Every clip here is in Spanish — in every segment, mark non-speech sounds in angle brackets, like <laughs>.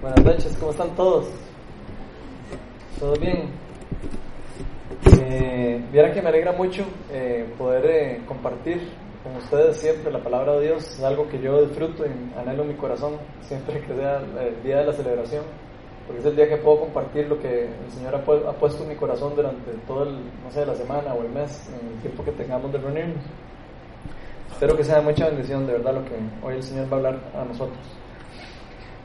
Buenas noches, ¿cómo están todos? ¿Todo bien? Eh, Viera que me alegra mucho eh, poder eh, compartir con ustedes siempre la palabra de Dios. Es algo que yo disfruto y anhelo en mi corazón siempre que sea el día de la celebración, porque es el día que puedo compartir lo que el Señor ha, puesto en mi corazón durante todo el, no sé, la semana o el mes, en el tiempo que tengamos de reunirnos. Espero que sea mucha bendición de verdad lo que hoy el Señor va a hablar a nosotros.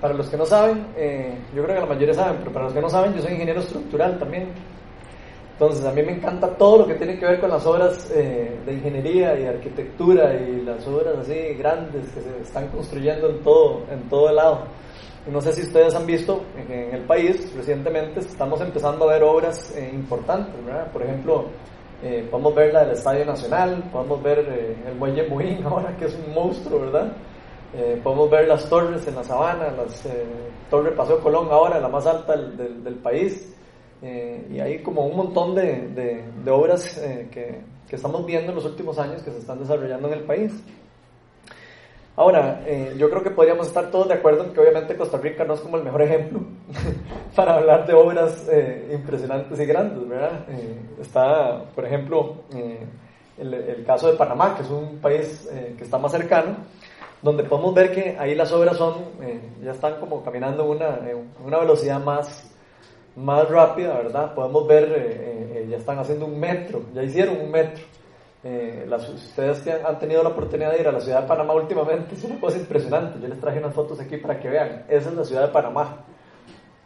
Para los que no saben, eh, yo creo que la mayoría saben, pero para los que no saben, yo soy ingeniero estructural también. Entonces, a mí me encanta todo lo que tiene que ver con las obras eh, de ingeniería y arquitectura y las obras así grandes que se están construyendo en todo, en todo el lado. Y no sé si ustedes han visto que en el país recientemente estamos empezando a ver obras eh, importantes, ¿verdad? Por ejemplo, podemos ver la del Estadio Nacional, podemos ver el Muelle Muín <laughs> ahora, que es un monstruo, ¿verdad? Eh, podemos ver las torres en la sabana, las eh, Torre Paseo Colón ahora, la más alta del, del, país. Eh, y hay como un montón de, de, obras eh, que, que, estamos viendo en los últimos años que se están desarrollando en el país. Ahora, yo creo que podríamos estar todos de acuerdo en que obviamente Costa Rica no es como el mejor ejemplo <laughs> para hablar de obras impresionantes y grandes, ¿verdad? está, por ejemplo, el, el, caso de Panamá, que es un país que está más cercano, donde podemos ver que ahí las obras son, eh, ya están como caminando a una, una velocidad más, más rápida, ¿verdad? Podemos ver, eh, eh, ya están haciendo un metro, ya hicieron un metro. las, ustedes que han tenido la oportunidad de ir a la ciudad de Panamá últimamente, es una cosa impresionante. Yo les traje unas fotos aquí para que vean. Esa es la ciudad de Panamá.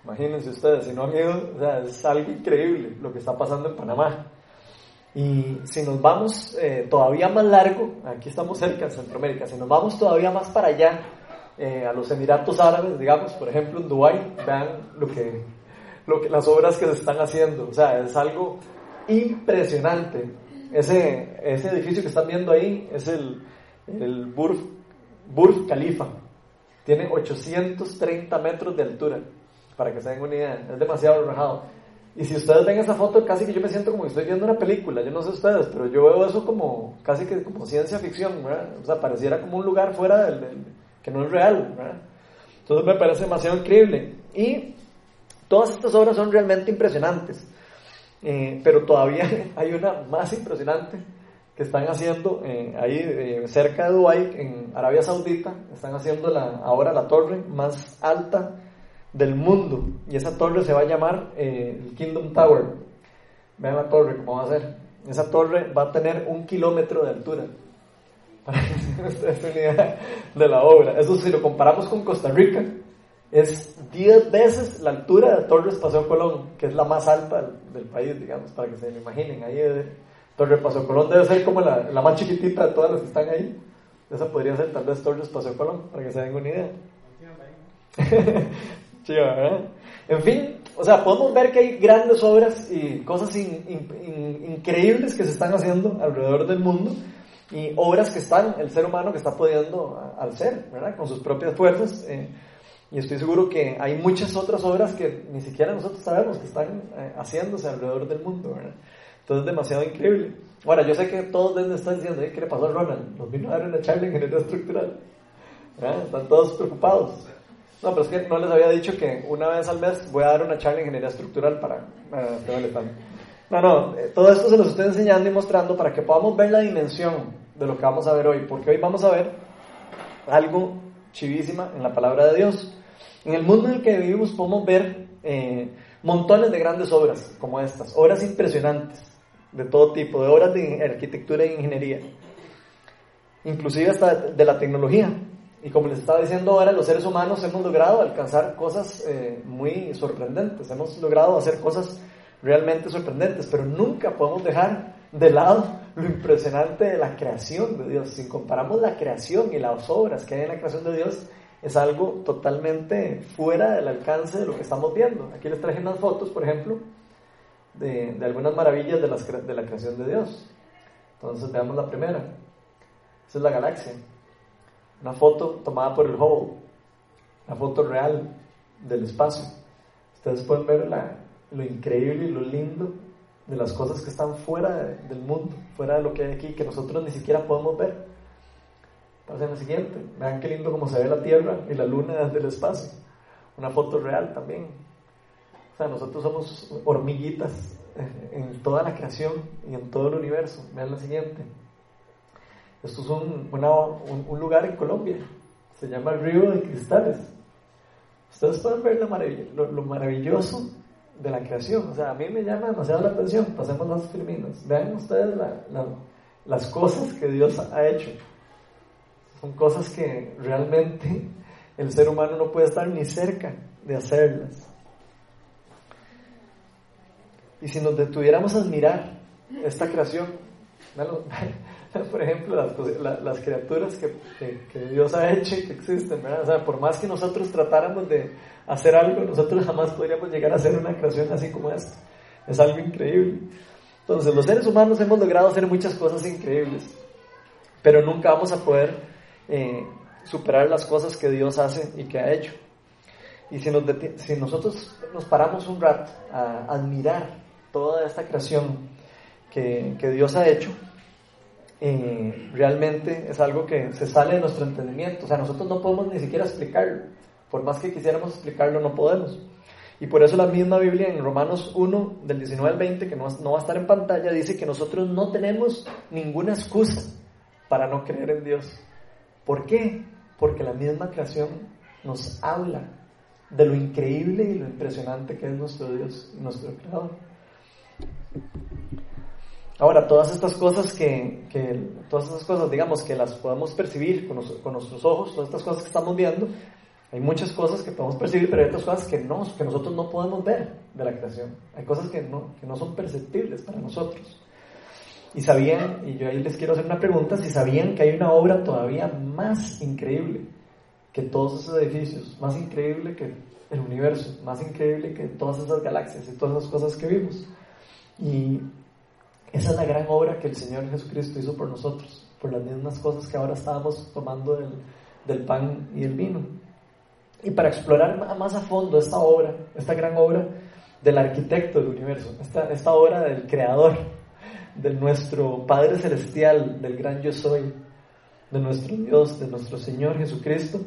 Imagínense ustedes, si no han ido, o sea, es algo increíble lo que está pasando en Panamá. Y si nos vamos eh, todavía más largo, aquí estamos cerca en Centroamérica, si nos vamos todavía más para allá, eh, a los Emiratos Árabes, digamos, por ejemplo en Dubái, vean lo que, lo que, las obras que se están haciendo, o sea, es algo impresionante. Ese, ese edificio que están viendo ahí es el, el Burj, Burj Khalifa, tiene 830 metros de altura, para que se den una idea, es demasiado rajado. Y si ustedes ven esa foto, casi que yo me siento como que estoy viendo una película, yo no sé ustedes, pero yo veo eso como casi que como ciencia ficción, ¿verdad? O sea, pareciera como un lugar fuera del, que no es real, ¿verdad? Entonces me parece demasiado increíble. Y todas estas obras son realmente impresionantes, eh, pero todavía <laughs> hay una más impresionante que están haciendo eh, ahí eh, cerca de Dubái, en Arabia Saudita, están haciendo la, ahora la torre más alta del mundo. Y esa torre se va a llamar eh, el Kingdom Tower. Vean la torre, cómo va a ser. Esa torre va a tener un kilómetro de altura. <laughs> Para que se una idea de la obra. Eso si lo comparamos con Costa Rica, es 10 veces la altura de Torre Paseo Colón, que es la más alta del, país, digamos, para que se lo imaginen. Ahí Torre Paseo Colón debe ser como la, la, más chiquitita de todas las que están ahí. Esa podría ser tal vez Torre Paseo Colón, para que se den una idea. <laughs> En fin, o sea, podemos ver que hay grandes obras y cosas increíbles que se están haciendo alrededor del mundo y obras que están, el ser humano que está pudiendo al ser, ¿verdad? Con sus propias fuerzas. Eh, y estoy seguro que hay muchas otras obras que ni siquiera nosotros sabemos que están eh, haciéndose alrededor del mundo, ¿verdad? Entonces es demasiado increíble. Ahora, yo sé que todos deben estar diciendo, ¿qué le pasó a Ronald? Nos vino a dar una charla en ingeniería estructural. Están todos preocupados. No, pero es que no les había dicho que una vez al mes voy a dar una charla en ingeniería estructural para eh, No, no, eh, todo esto se los estoy enseñando y mostrando para que podamos ver la dimensión de lo que vamos a ver hoy, porque hoy vamos a ver algo chivísima en la palabra de Dios. En el mundo en el que vivimos podemos ver eh, montones de grandes obras como estas, obras impresionantes de todo tipo, de obras de arquitectura e ingeniería, inclusive hasta de la tecnología. Y como les estaba diciendo ahora, los seres humanos hemos logrado alcanzar cosas eh, muy sorprendentes, hemos logrado hacer cosas realmente sorprendentes, pero nunca podemos dejar de lado lo impresionante de la creación de Dios. Si comparamos la creación y las obras que hay en la creación de Dios, es algo totalmente fuera del alcance de lo que estamos viendo. Aquí les traje unas fotos, por ejemplo, de, de algunas maravillas de, las, de la creación de Dios. Entonces veamos la primera. Esa es la galaxia. Una foto tomada por el Hubble, una foto real del espacio. Ustedes pueden ver lo increíble y lo lindo de las cosas que están fuera del mundo, fuera de lo que hay aquí, que nosotros ni siquiera podemos ver. Pasen la siguiente. Vean qué lindo como se ve la Tierra y la Luna desde el espacio. una foto real también. O sea, nosotros somos hormiguitas en toda la creación y en todo el universo. Vean la siguiente. Esto es un, un, lugar en Colombia. Se llama el Río de Cristales. Ustedes pueden ver lo, maravilloso de la creación. O sea, a mí me llama demasiado la atención. Pasemos las filminas. Vean ustedes las cosas que Dios ha hecho. Son cosas que realmente el ser humano no puede estar ni cerca de hacerlas. Y si nos detuviéramos a admirar esta creación, <laughs> por ejemplo, las, criaturas que, Dios ha hecho y que existen, O sea, por más que nosotros tratáramos de hacer algo, nosotros jamás podríamos llegar a hacer una creación así como esta. Es algo increíble. Entonces, los seres humanos hemos logrado hacer muchas cosas increíbles, pero nunca vamos a poder eh, superar las cosas que Dios hace y que ha hecho. Y si, si nosotros nos paramos un rato a admirar toda esta creación que, Dios ha hecho, eh, realmente es algo que se sale de nuestro entendimiento. O sea, nosotros no podemos ni siquiera explicarlo. Por más que quisiéramos explicarlo, no podemos. Y por eso la misma Biblia en Romanos 1, del 19 al 20, que no, no va a estar en pantalla, dice que nosotros no tenemos ninguna excusa para no creer en Dios. ¿Por qué? Porque la misma creación nos habla de lo increíble y lo impresionante que es nuestro Dios nuestro Creador. Ahora, todas estas cosas que, todas estas cosas, digamos, que las podemos percibir con, nuestros ojos, todas estas cosas que estamos viendo, hay muchas cosas que podemos percibir, pero hay otras cosas que, no, que nosotros no podemos ver de la creación. Hay cosas que no, que no son perceptibles para nosotros. Y sabían, y yo ahí les quiero hacer una pregunta, si sabían que hay una obra todavía más increíble que todos esos edificios, más increíble que el universo, más increíble que todas esas galaxias y todas esas cosas que vimos. Y esa es la gran obra que el Señor Jesucristo hizo por nosotros, por las mismas cosas que ahora estábamos tomando del, del pan y el vino. Y para explorar más a fondo esta obra, esta gran obra del arquitecto del universo, esta, esta obra del creador, de nuestro Padre Celestial, del gran yo soy, de nuestro Dios, de nuestro Señor Jesucristo,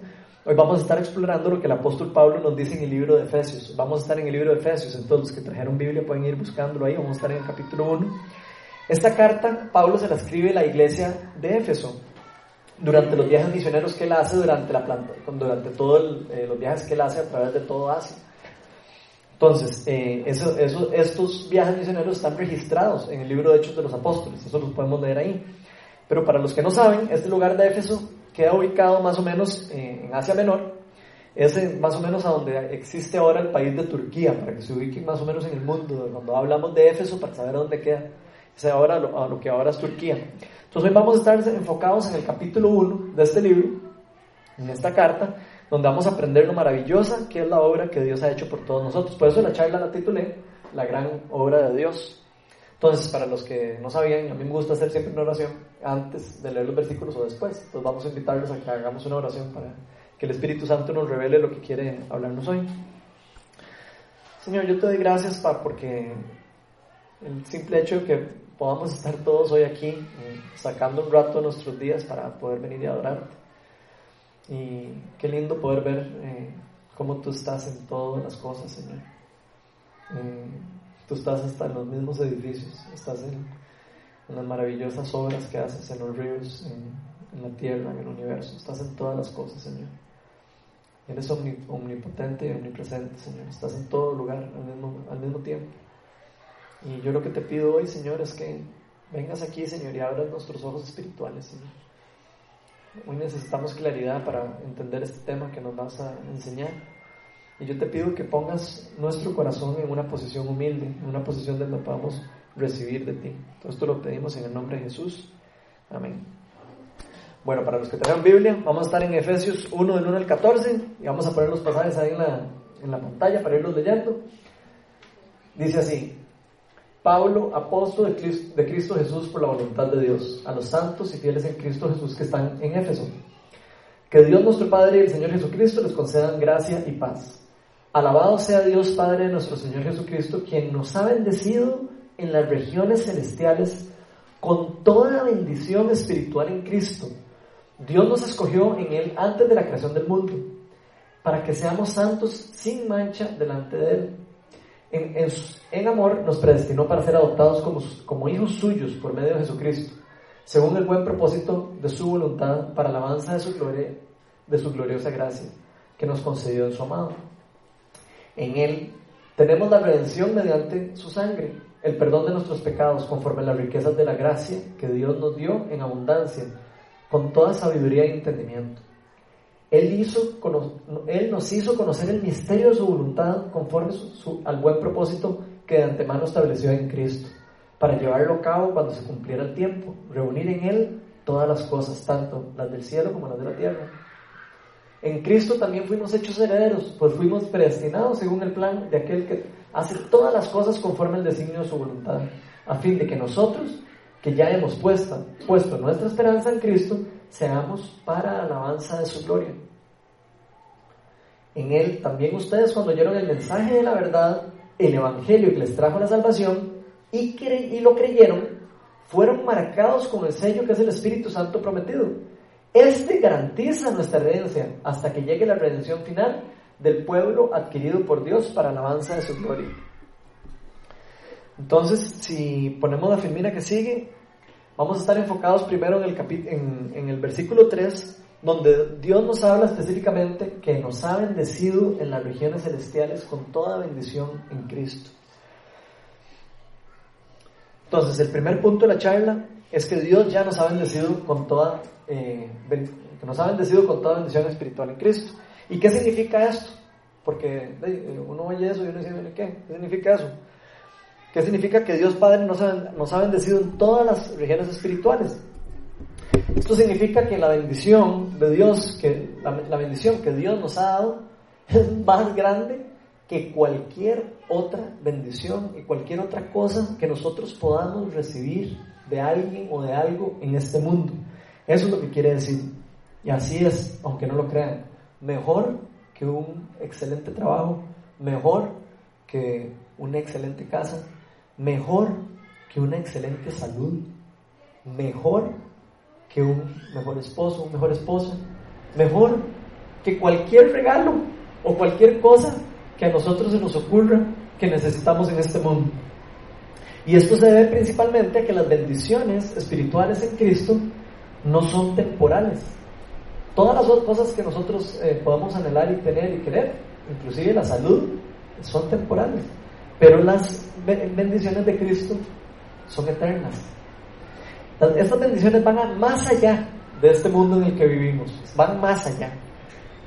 Hoy vamos a estar explorando lo que el apóstol Pablo nos dice en el libro de Efesios. Vamos a estar en el libro de Efesios, entonces los que trajeron Biblia pueden ir buscándolo ahí, vamos a estar en el capítulo 1. Esta carta Pablo se la escribe a la iglesia de Éfeso durante los viajes misioneros que él hace durante la planta, durante todos eh, los viajes que él hace a través de todo Asia. Entonces, eh, estos viajes misioneros están registrados en el libro de Hechos de los Apóstoles, eso los podemos leer ahí. Pero para los que no saben, este lugar de Éfeso queda ubicado más o menos eh, en Asia Menor, es más o menos a donde existe ahora el país de Turquía, para que se ubiquen más o menos en el mundo, cuando hablamos de Éfeso, para saber dónde queda, es ahora lo, a lo que ahora es Turquía. Entonces hoy vamos a estar enfocados en el capítulo 1 de este libro, en esta carta, donde vamos a aprender lo maravillosa que es la obra que Dios ha hecho por todos nosotros. Por eso la charla la titulé La gran obra de Dios. Entonces, para los que no sabían, a mí me gusta hacer siempre una oración antes de leer los versículos o después. Entonces vamos a invitarlos a que hagamos una oración para que el Espíritu Santo nos revele lo que quiere hablarnos hoy. Señor, yo te doy gracias pa, porque el simple hecho de que podamos estar todos hoy aquí, eh, sacando un rato de nuestros días para poder venir y adorarte. Y qué lindo poder ver eh, cómo tú estás en todas las cosas, Señor. Eh, Tú estás hasta en los mismos edificios, estás en, las maravillosas obras que haces en los ríos, en, la tierra, en el universo, estás en todas las cosas, Señor. Eres omnipotente y omnipresente, Señor. Estás en todo lugar al mismo, al mismo tiempo. Y yo lo que te pido hoy, Señor, es que vengas aquí, Señor, y abras nuestros ojos espirituales, Señor. Hoy necesitamos claridad para entender este tema que nos vas a enseñar. Y yo te pido que pongas nuestro corazón en una posición humilde, en una posición donde podamos recibir de ti. Todo esto lo pedimos en el nombre de Jesús. Amén. Bueno, para los que tengan Biblia, vamos a estar en Efesios 1 del 1 al 14 y vamos a poner los pasajes ahí en la, en la pantalla para irlos leyendo. Dice así, Pablo, apóstol de Cristo Jesús por la voluntad de Dios, a los santos y fieles en Cristo Jesús que están en Éfeso. Que Dios nuestro Padre y el Señor Jesucristo les concedan gracia y paz. Alabado sea Dios Padre de nuestro Señor Jesucristo, quien nos ha bendecido en las regiones celestiales con toda bendición espiritual en Cristo. Dios nos escogió en Él antes de la creación del mundo. para que seamos santos sin mancha delante de Él. En, en, amor nos predestinó para ser adoptados como, como hijos suyos por medio de Jesucristo, según el buen propósito de su voluntad para la alabanza de su, gloria, de su gloriosa gracia que nos concedió en su amado. En Él tenemos la redención mediante su sangre, el perdón de nuestros pecados conforme a las riquezas de la gracia que Dios nos dio en abundancia, con toda sabiduría y entendimiento. Él, nos hizo conocer el misterio de su voluntad conforme al buen propósito que de antemano estableció en Cristo, para llevarlo a cabo cuando se cumpliera el tiempo, reunir en Él todas las cosas, tanto las del cielo como las de la tierra. En Cristo también fuimos hechos herederos, pues fuimos predestinados según el plan de aquel que hace todas las cosas conforme al designio de su voluntad, a fin de que nosotros, que ya hemos puesto nuestra esperanza en Cristo, seamos para alabanza de su gloria. En Él también ustedes cuando oyeron el mensaje de la verdad, el Evangelio que les trajo la salvación, y, lo creyeron, fueron marcados con el sello que es el Espíritu Santo prometido. Este garantiza nuestra herencia hasta que llegue la redención final del pueblo adquirido por Dios para alabanza de su gloria. Entonces, si ponemos la filmina que sigue, vamos a estar enfocados primero en el, en, en el versículo 3, donde Dios nos habla específicamente que nos ha bendecido en las regiones celestiales con toda bendición en Cristo. Entonces, el primer punto de la charla es que Dios ya nos ha bendecido con toda, eh, nos ha bendecido con toda bendición espiritual en Cristo. ¿Y qué significa esto? Porque uno oye eso y uno dice, ¿qué? ¿Qué significa eso? ¿Qué significa que Dios Padre nos ha, bendecido en todas las regiones espirituales? Esto significa que la bendición de Dios, que la, bendición que Dios nos ha dado es más grande que cualquier otra bendición y cualquier otra cosa que nosotros podamos recibir de alguien o de algo en este mundo. Eso es lo que quiere decir. Y así es, aunque no lo crean. Mejor que un excelente trabajo, mejor que una excelente casa, mejor que una excelente salud, mejor que un mejor esposo, un mejor esposa, mejor que cualquier regalo o cualquier cosa que a nosotros se nos ocurra que necesitamos en este mundo. Y esto se debe principalmente a que las bendiciones espirituales en Cristo no son temporales. Todas las otras cosas que nosotros eh, podemos anhelar y tener y querer, inclusive la salud, son temporales. Pero las bendiciones de Cristo son eternas. Estas bendiciones van más allá de este mundo en el que vivimos, van más allá.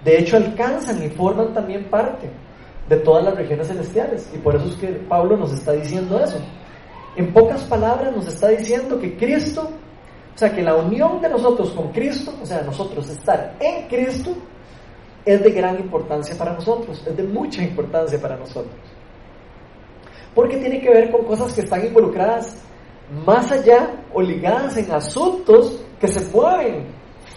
De hecho, alcanzan y forman también parte de todas las regiones celestiales. Y por eso es que Pablo nos está diciendo eso. En pocas palabras nos está diciendo que Cristo, o sea, que la unión de nosotros con Cristo, o sea, nosotros estar en Cristo, es de gran importancia para nosotros, es de mucha importancia para nosotros. Porque tiene que ver con cosas que están involucradas más allá o ligadas en asuntos que se mueven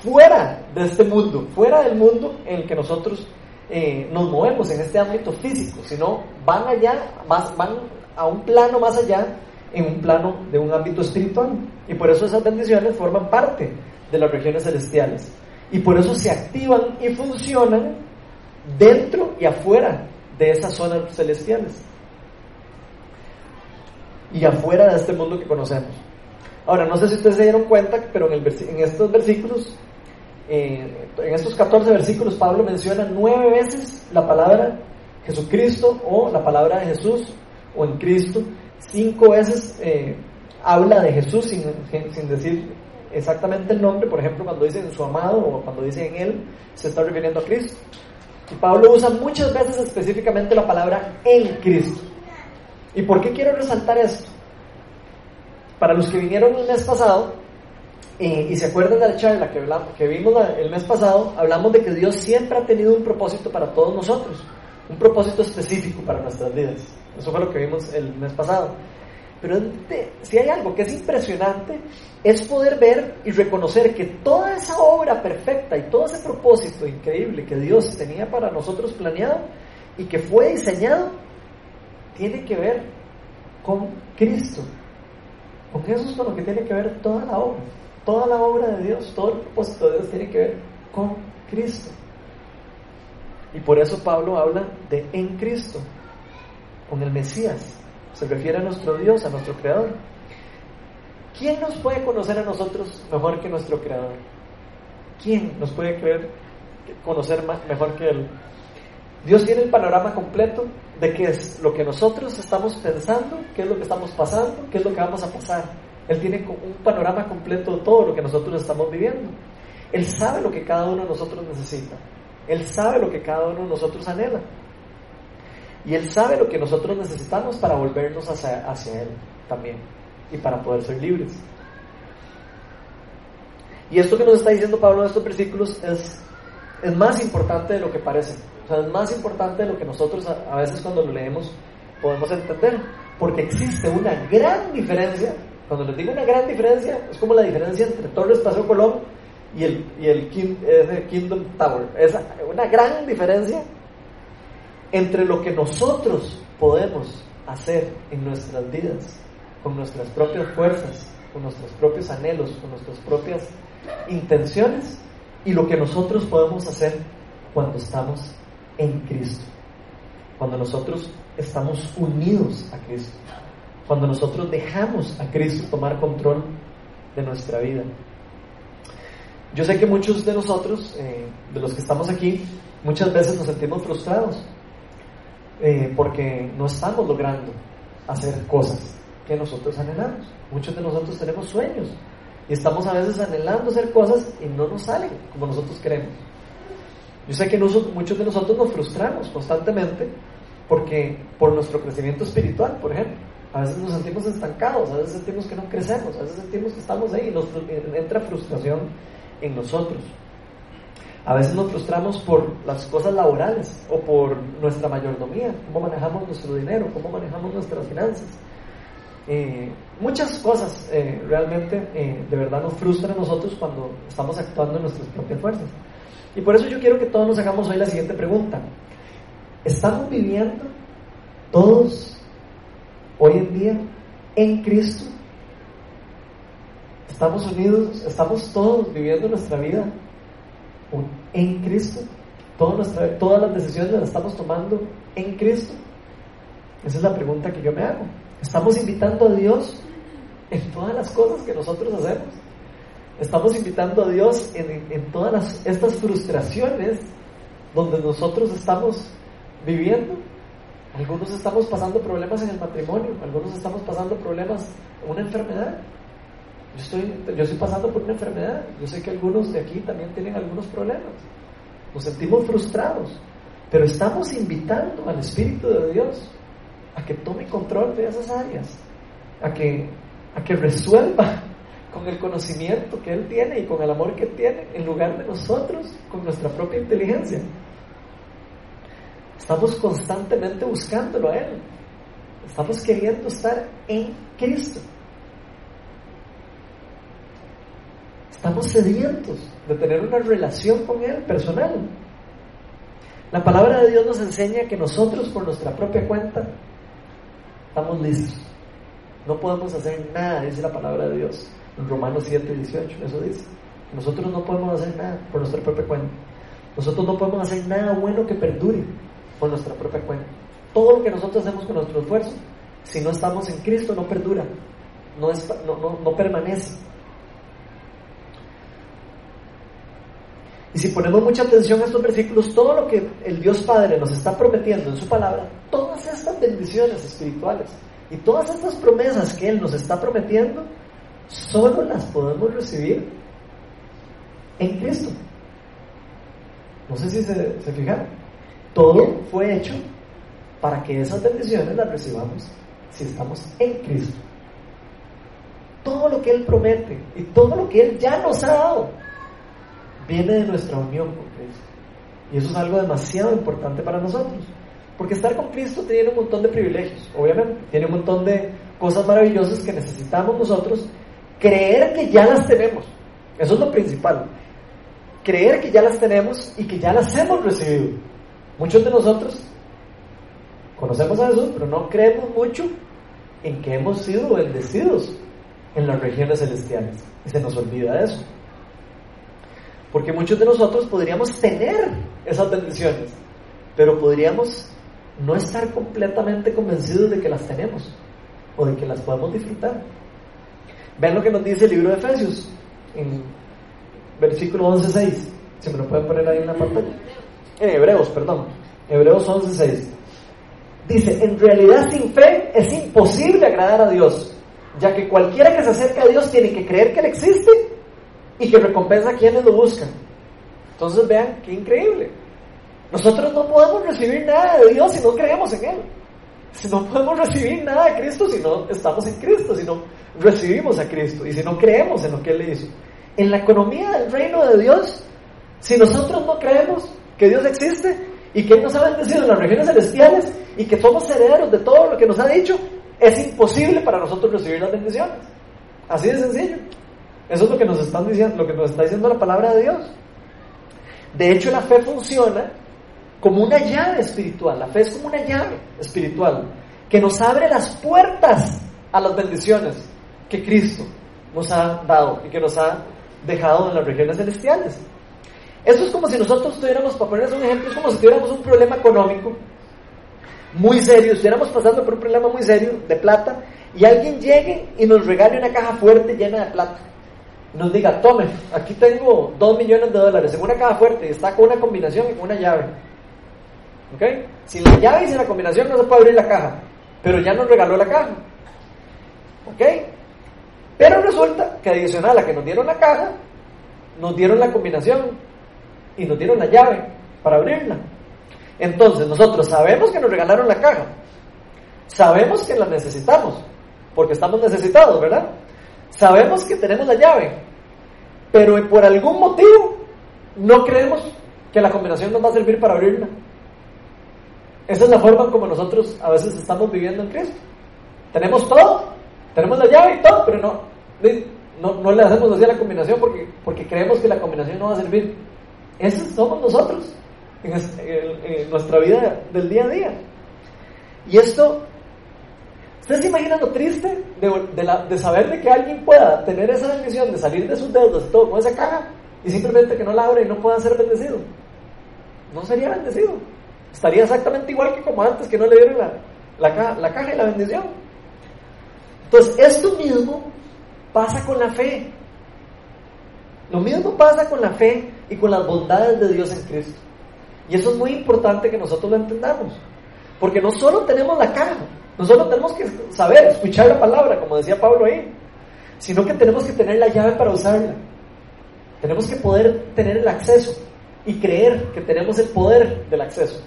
fuera de este mundo, fuera del mundo en el que nosotros eh, nos movemos en este ámbito físico, sino van allá, más, van a un plano más allá, en un plano de un ámbito espiritual. Y por eso esas bendiciones forman parte de las regiones celestiales. Y por eso se activan y funcionan dentro y afuera de esas zonas celestiales y afuera de este mundo que conocemos. Ahora, no sé si ustedes se dieron cuenta, pero en, estos versículos, eh, en estos 14 versículos, Pablo menciona nueve veces la palabra Jesucristo o la palabra de Jesús o en Cristo. Cinco veces eh, habla de Jesús sin decir exactamente el nombre, por ejemplo, cuando dice en su amado o cuando dice en él, se está refiriendo a Cristo. Y Pablo usa muchas veces específicamente la palabra en Cristo. ¿Y por qué quiero resaltar esto? Para los que vinieron el mes pasado, y se acuerdan de la charla que, que vimos el mes pasado, hablamos de que Dios siempre ha tenido un propósito para todos nosotros, un propósito específico para nuestras vidas. Eso fue lo que vimos el mes pasado. Pero si hay algo que es impresionante, es poder ver y reconocer que toda esa obra perfecta y todo ese propósito increíble que Dios tenía para nosotros planeado y que fue diseñado tiene que ver con Cristo. Porque eso es con lo que tiene que ver toda la obra. Toda la obra de Dios, todo el propósito de Dios tiene que ver con Cristo. Y por eso Pablo habla de en Cristo, con el Mesías. Se refiere a nuestro Dios, a nuestro Creador. ¿Quién nos puede conocer a nosotros mejor que nuestro Creador? ¿Quién nos puede creer, conocer mejor que Él? Dios tiene el panorama completo de qué es lo que nosotros estamos pensando, qué es lo que estamos pasando, qué es lo que vamos a pasar. Él tiene un panorama completo de todo lo que nosotros estamos viviendo. Él sabe lo que cada uno de nosotros necesita. Él sabe lo que cada uno de nosotros anhela. Y Él sabe lo que nosotros necesitamos para volvernos hacia, hacia Él también y para poder ser libres. Y esto que nos está diciendo Pablo en estos versículos es, es más importante de lo que parece. O sea, es más importante de lo que nosotros a, veces cuando lo leemos podemos entender. Porque existe una gran diferencia. Cuando les digo una gran diferencia, es como la diferencia entre Torres Paseo Colón y el, y el, Kingdom Tower. Es una gran diferencia entre lo que nosotros podemos hacer en nuestras vidas, con nuestras propias fuerzas, con nuestros propios anhelos, con nuestras propias intenciones, y lo que nosotros podemos hacer cuando estamos en Cristo, cuando nosotros estamos unidos a Cristo, cuando nosotros dejamos a Cristo tomar control de nuestra vida. Yo sé que muchos de nosotros, eh, de los que estamos aquí, muchas veces nos sentimos frustrados eh, porque no estamos logrando hacer cosas que nosotros anhelamos. Muchos de nosotros tenemos sueños y estamos a veces anhelando hacer cosas y no nos salen como nosotros queremos. Yo sé que muchos de nosotros nos frustramos constantemente porque por nuestro crecimiento espiritual, por ejemplo, a veces nos sentimos estancados, a veces sentimos que no crecemos, a veces sentimos que estamos ahí y nos entra frustración en nosotros. A veces nos frustramos por las cosas laborales o por nuestra mayordomía, cómo manejamos nuestro dinero, cómo manejamos nuestras finanzas. Eh, muchas cosas eh, realmente eh, de verdad nos frustran a nosotros cuando estamos actuando en nuestras propias fuerzas. Y por eso yo quiero que todos nos hagamos hoy la siguiente pregunta. ¿Estamos viviendo todos hoy en día en Cristo? Estamos unidos, estamos todos viviendo nuestra vida en Cristo. todas las decisiones las estamos tomando en Cristo. Esa es la pregunta que yo me hago. Estamos invitando a Dios en todas las cosas que nosotros hacemos. Estamos invitando a Dios en, todas estas frustraciones donde nosotros estamos viviendo. Algunos estamos pasando problemas en el matrimonio, algunos estamos pasando problemas en una enfermedad, yo estoy, yo estoy pasando por una enfermedad. Yo sé que algunos de aquí también tienen algunos problemas. Nos sentimos frustrados. Pero estamos invitando al Espíritu de Dios a que tome control de esas áreas. A que, a que resuelva con el conocimiento que Él tiene y con el amor que tiene, en lugar de nosotros, con nuestra propia inteligencia. Estamos constantemente buscándolo a Él. Estamos queriendo estar en Cristo. Estamos sedientos de tener una relación con Él personal. La palabra de Dios nos enseña que nosotros por nuestra propia cuenta estamos listos. No podemos hacer nada, dice la palabra de Dios. En Romanos 7, 18, eso dice. Nosotros no podemos hacer nada por nuestra propia cuenta. Nosotros no podemos hacer nada bueno que perdure por nuestra propia cuenta. Todo lo que nosotros hacemos con nuestro esfuerzo, si no estamos en Cristo, no perdura, no, no, no, no permanece. Y si ponemos mucha atención a estos versículos, todo lo que el Dios Padre nos está prometiendo en su palabra, todas estas bendiciones espirituales y todas estas promesas que Él nos está prometiendo, solo las podemos recibir en Cristo. No sé si se, se fijaron. Todo fue hecho para que esas bendiciones las recibamos si estamos en Cristo. Todo lo que Él promete y todo lo que Él ya nos ha dado viene de nuestra unión con Cristo. Y eso es algo demasiado importante para nosotros. Porque estar con Cristo tiene un montón de privilegios, obviamente. Tiene un montón de cosas maravillosas que necesitamos nosotros creer que ya las tenemos. Eso es lo principal. Creer que ya las tenemos y que ya las hemos recibido. Muchos de nosotros conocemos a Jesús, pero no creemos mucho en que hemos sido bendecidos en las regiones celestiales. Y se nos olvida eso. Porque muchos de nosotros podríamos tener esas bendiciones, pero podríamos no estar completamente convencidos de que las tenemos o de que las podemos disfrutar. Vean lo que nos dice el libro de Efesios, en versículo 11.6. Si me lo pueden poner ahí en la pantalla. Eh, Hebreos, perdón. Hebreos 11.6. Dice, en realidad sin fe es imposible agradar a Dios, ya que cualquiera que se acerca a Dios tiene que creer que Él existe y que recompensa a quienes lo buscan. Entonces vean qué increíble. Nosotros no podemos recibir nada de Dios si no creemos en Él. Si no podemos recibir nada de Cristo si no estamos en Cristo, si no recibimos a Cristo y si no creemos en lo que Él hizo. En la economía del reino de Dios, si nosotros no creemos que Dios existe y que Él nos ha bendecido en las regiones celestiales y que somos herederos de todo lo que nos ha dicho, es imposible para nosotros recibir las bendiciones. Así de sencillo. Eso es lo que nos están diciendo, lo que nos está diciendo la palabra de Dios. De hecho, la fe funciona como una llave espiritual. La fe es como una llave espiritual que nos abre las puertas a las bendiciones que Cristo nos ha dado y que nos ha dejado en las regiones celestiales. Eso es como si nosotros tuviéramos, para ponerles un ejemplo, es como si tuviéramos un problema económico muy serio, estuviéramos pasando por un problema muy serio de plata y alguien llegue y nos regale una caja fuerte llena de plata. Nos diga, tome, aquí tengo dos millones de dólares en una caja fuerte y está con una combinación y con una llave. ¿Ok? Sin la llave y sin la combinación no se puede abrir la caja, pero ya nos regaló la caja. ¿Ok? Pero resulta que adicional a que nos dieron la caja, nos dieron la combinación y nos dieron la llave para abrirla. Entonces nosotros sabemos que nos regalaron la caja, sabemos que la necesitamos, porque estamos necesitados, ¿verdad? Sabemos que tenemos la llave, pero por algún motivo no creemos que la combinación nos va a servir para abrirla. Esa es la forma como nosotros a veces estamos viviendo en Cristo. Tenemos todo, tenemos la llave y todo, pero no, no, le hacemos así a la combinación porque, porque creemos que la combinación no va a servir. Esos somos nosotros en, nuestra vida del día a día. Y esto, ¿ustedes se imaginan lo triste de, de saber de que alguien pueda tener esa bendición de salir de sus deudas y todo con esa caja y simplemente que no la abre y no pueda ser bendecido? No sería bendecido. Estaría exactamente igual que como antes, que no le dieron la, la, caja, y la bendición. Entonces, esto mismo pasa con la fe. Lo mismo pasa con la fe y con las bondades de Dios en Cristo. Y eso es muy importante que nosotros lo entendamos. Porque no solo tenemos la caja, no solo tenemos que saber, escuchar la palabra, como decía Pablo ahí, sino que tenemos que tener la llave para usarla. Tenemos que poder tener el acceso y creer que tenemos el poder del acceso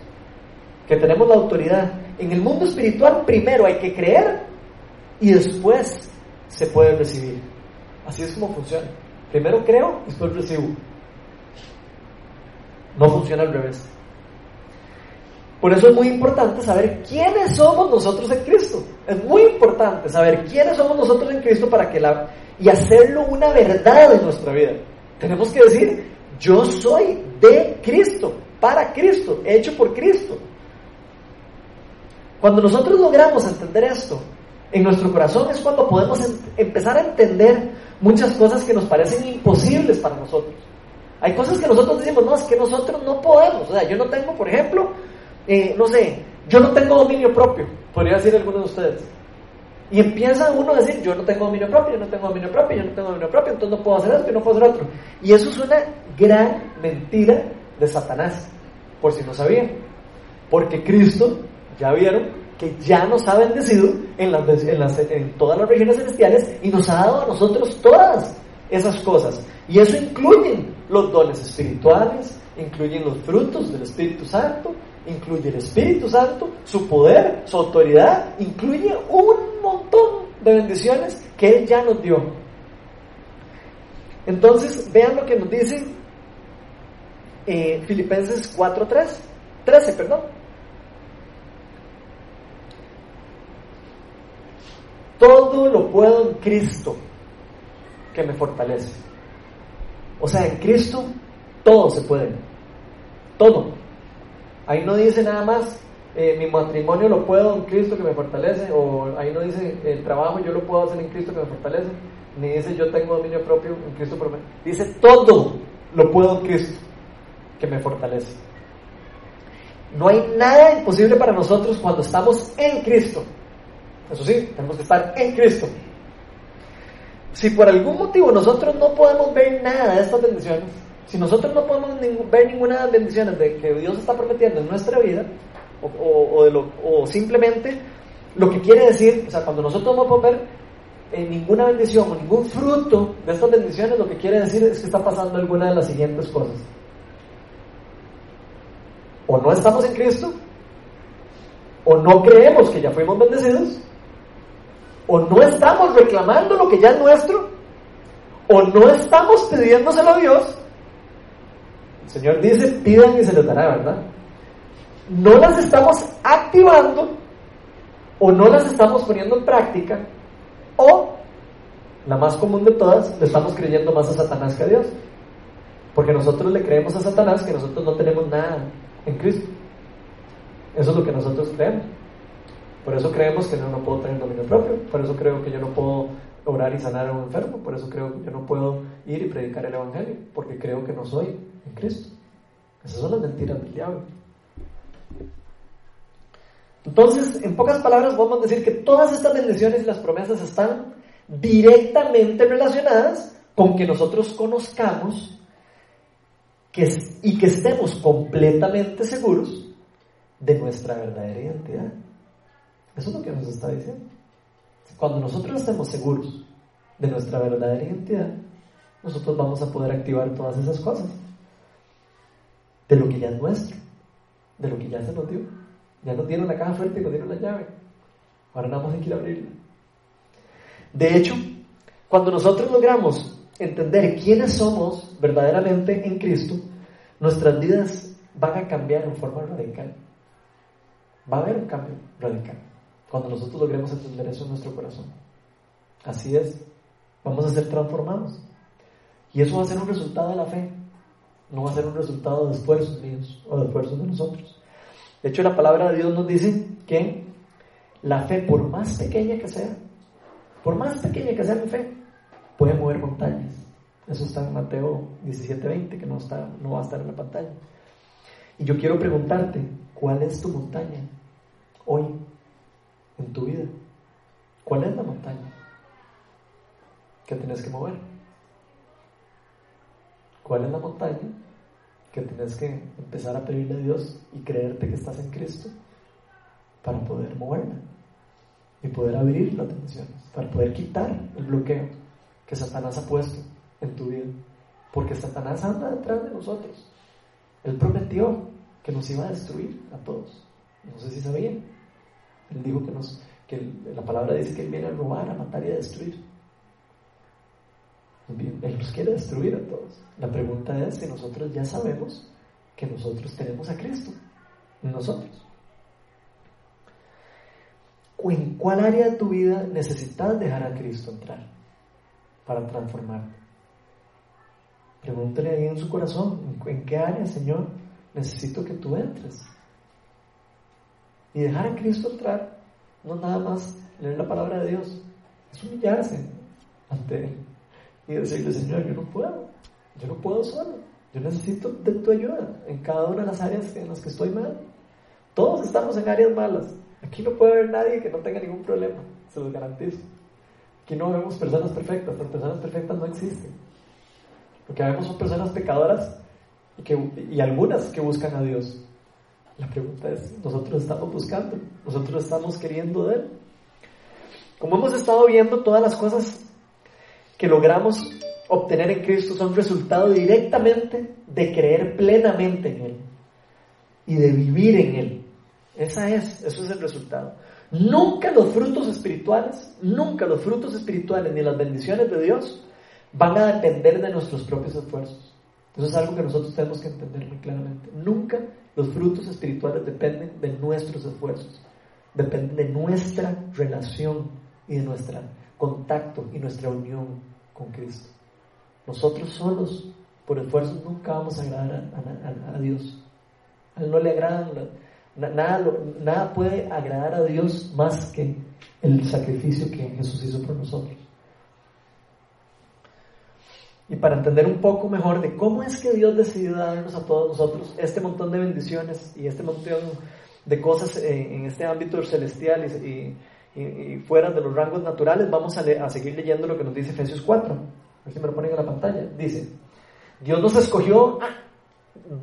que tenemos la autoridad. En el mundo espiritual primero hay que creer y después se puede recibir. Así es como funciona. Primero creo después recibo. No funciona al revés. Por eso es muy importante saber quiénes somos nosotros en Cristo. Es muy importante saber quiénes somos nosotros en Cristo para que la y hacerlo una verdad en nuestra vida. Tenemos que decir, yo soy de Cristo, para Cristo, hecho por Cristo. Cuando nosotros logramos entender esto en nuestro corazón es cuando podemos em-, empezar a entender muchas cosas que nos parecen imposibles para nosotros. Hay cosas que nosotros decimos, no, es que nosotros no podemos. O sea, yo no tengo, por ejemplo, eh, no sé, yo no tengo dominio propio, podría decir alguno de ustedes. Y empieza uno a decir, yo no tengo dominio propio, yo no tengo dominio propio, yo no tengo dominio propio, entonces no puedo hacer esto y no puedo hacer otro. Y eso es una gran mentira de Satanás, por si no sabían. Porque Cristo ya vieron que ya nos ha bendecido en, todas las regiones celestiales y nos ha dado a nosotros todas esas cosas. Y eso incluye los dones espirituales, incluyen los frutos del Espíritu Santo, incluye el Espíritu Santo, su poder, su autoridad, incluye un montón de bendiciones que Él ya nos dio. Entonces, vean lo que nos dice eh, Filipenses 4.3, 13, perdón. Todo lo puedo en Cristo que me fortalece. O sea, en Cristo todo se puede. Todo. Ahí no dice nada más, eh, mi matrimonio lo puedo en Cristo que me fortalece, o ahí no dice el trabajo yo lo puedo hacer en Cristo que me fortalece, ni dice yo tengo dominio propio en Cristo. Dice todo lo puedo en Cristo que me fortalece. No hay nada imposible para nosotros cuando estamos en Cristo. Eso sí, tenemos que estar en Cristo. Si por algún motivo nosotros no podemos ver nada de estas bendiciones, si nosotros no podemos ver ninguna de las bendiciones de que Dios está prometiendo en nuestra vida, o, simplemente lo que quiere decir, o sea, cuando nosotros no podemos ver eh, ninguna bendición o ningún fruto de estas bendiciones, lo que quiere decir es que está pasando alguna de las siguientes cosas. O no estamos en Cristo, o no creemos que ya fuimos bendecidos, o no estamos reclamando lo que ya es nuestro, o no estamos pidiéndoselo a Dios. El Señor dice, pidan y se les dará, ¿verdad? No las estamos activando, o no las estamos poniendo en práctica, o, la más común de todas, le estamos creyendo más a Satanás que a Dios. Porque nosotros le creemos a Satanás que nosotros no tenemos nada en Cristo. Eso es lo que nosotros creemos. Por eso creemos que yo no puedo tener dominio propio, por eso creo que yo no puedo orar y sanar a un enfermo, por eso creo que yo no puedo ir y predicar el Evangelio, porque creo que no soy en Cristo. Esas son las mentiras del diablo. Entonces, en pocas palabras, podemos decir que todas estas bendiciones y las promesas están directamente relacionadas con que nosotros conozcamos que, y que estemos completamente seguros de nuestra verdadera identidad. Eso es lo que nos está diciendo. Cuando nosotros estemos seguros de nuestra verdadera identidad, nosotros vamos a poder activar todas esas cosas. De lo que ya es nuestro, de lo que ya se nos dio. Ya nos dieron la caja fuerte y nos dieron la llave. Ahora nada más hay que ir a abrirla. De hecho, cuando nosotros logramos entender quiénes somos verdaderamente en Cristo, nuestras vidas van a cambiar en forma radical. Va a haber un cambio radical cuando nosotros logremos entender eso en nuestro corazón. Así es, vamos a ser transformados. Y eso va a ser un resultado de la fe, no va a ser un resultado de esfuerzos míos o de esfuerzos de nosotros. De hecho, la palabra de Dios nos dice que la fe, por más pequeña que sea, por más pequeña que sea mi fe, puede mover montañas. Eso está en Mateo 17:20, que no, está, no va a estar en la pantalla. Y yo quiero preguntarte, ¿cuál es tu montaña hoy? En tu vida. ¿Cuál es la montaña que tienes que mover? ¿Cuál es la montaña que tienes que empezar a pedirle a Dios y creerte que estás en Cristo para poder moverla y poder abrir las bendiciones, para poder quitar el bloqueo que Satanás ha puesto en tu vida? Porque Satanás anda detrás de nosotros. Él prometió que nos iba a destruir a todos. No sé si sabían. Él dijo que, nos, que la palabra dice que Él viene a robar, a matar y a destruir. Él nos quiere destruir a todos. La pregunta es si nosotros ya sabemos que nosotros tenemos a Cristo nosotros. ¿En cuál área de tu vida necesitas dejar a Cristo entrar para transformarte? Pregúntale ahí en su corazón, ¿en qué área, Señor, necesito que tú entres? Y dejar a Cristo entrar no nada más leer la palabra de Dios, es humillarse ante Él y decirle, Señor, yo no puedo, yo no puedo solo, yo necesito de tu ayuda en cada una de las áreas en las que estoy mal. Todos estamos en áreas malas. Aquí no puede haber nadie que no tenga ningún problema, se los garantizo. Aquí no vemos personas perfectas, las personas perfectas no existen. Lo que vemos son personas pecadoras y, que, y algunas que buscan a Dios. La pregunta es, nosotros estamos buscando, nosotros estamos queriendo de Él. Como hemos estado viendo, todas las cosas que logramos obtener en Cristo son resultado directamente de creer plenamente en Él y de vivir en Él. Esa es, eso es el resultado. Nunca los frutos espirituales, nunca los frutos espirituales ni las bendiciones de Dios van a depender de nuestros propios esfuerzos. Eso es algo que nosotros tenemos que entender muy claramente. Nunca los frutos espirituales dependen de nuestros esfuerzos, dependen de nuestra relación y de nuestro contacto y nuestra unión con Cristo. Nosotros solos, por esfuerzos, nunca vamos a agradar a, Dios. A Él no le agrada nada, nada puede agradar a Dios más que el sacrificio que Jesús hizo por nosotros. Y para entender un poco mejor de cómo es que Dios decidió darnos a todos nosotros este montón de bendiciones y este montón de cosas en este ámbito celestial y, fuera de los rangos naturales, vamos a, seguir leyendo lo que nos dice Efesios 4. A ver si me lo ponen en la pantalla. Dice, Dios nos escogió,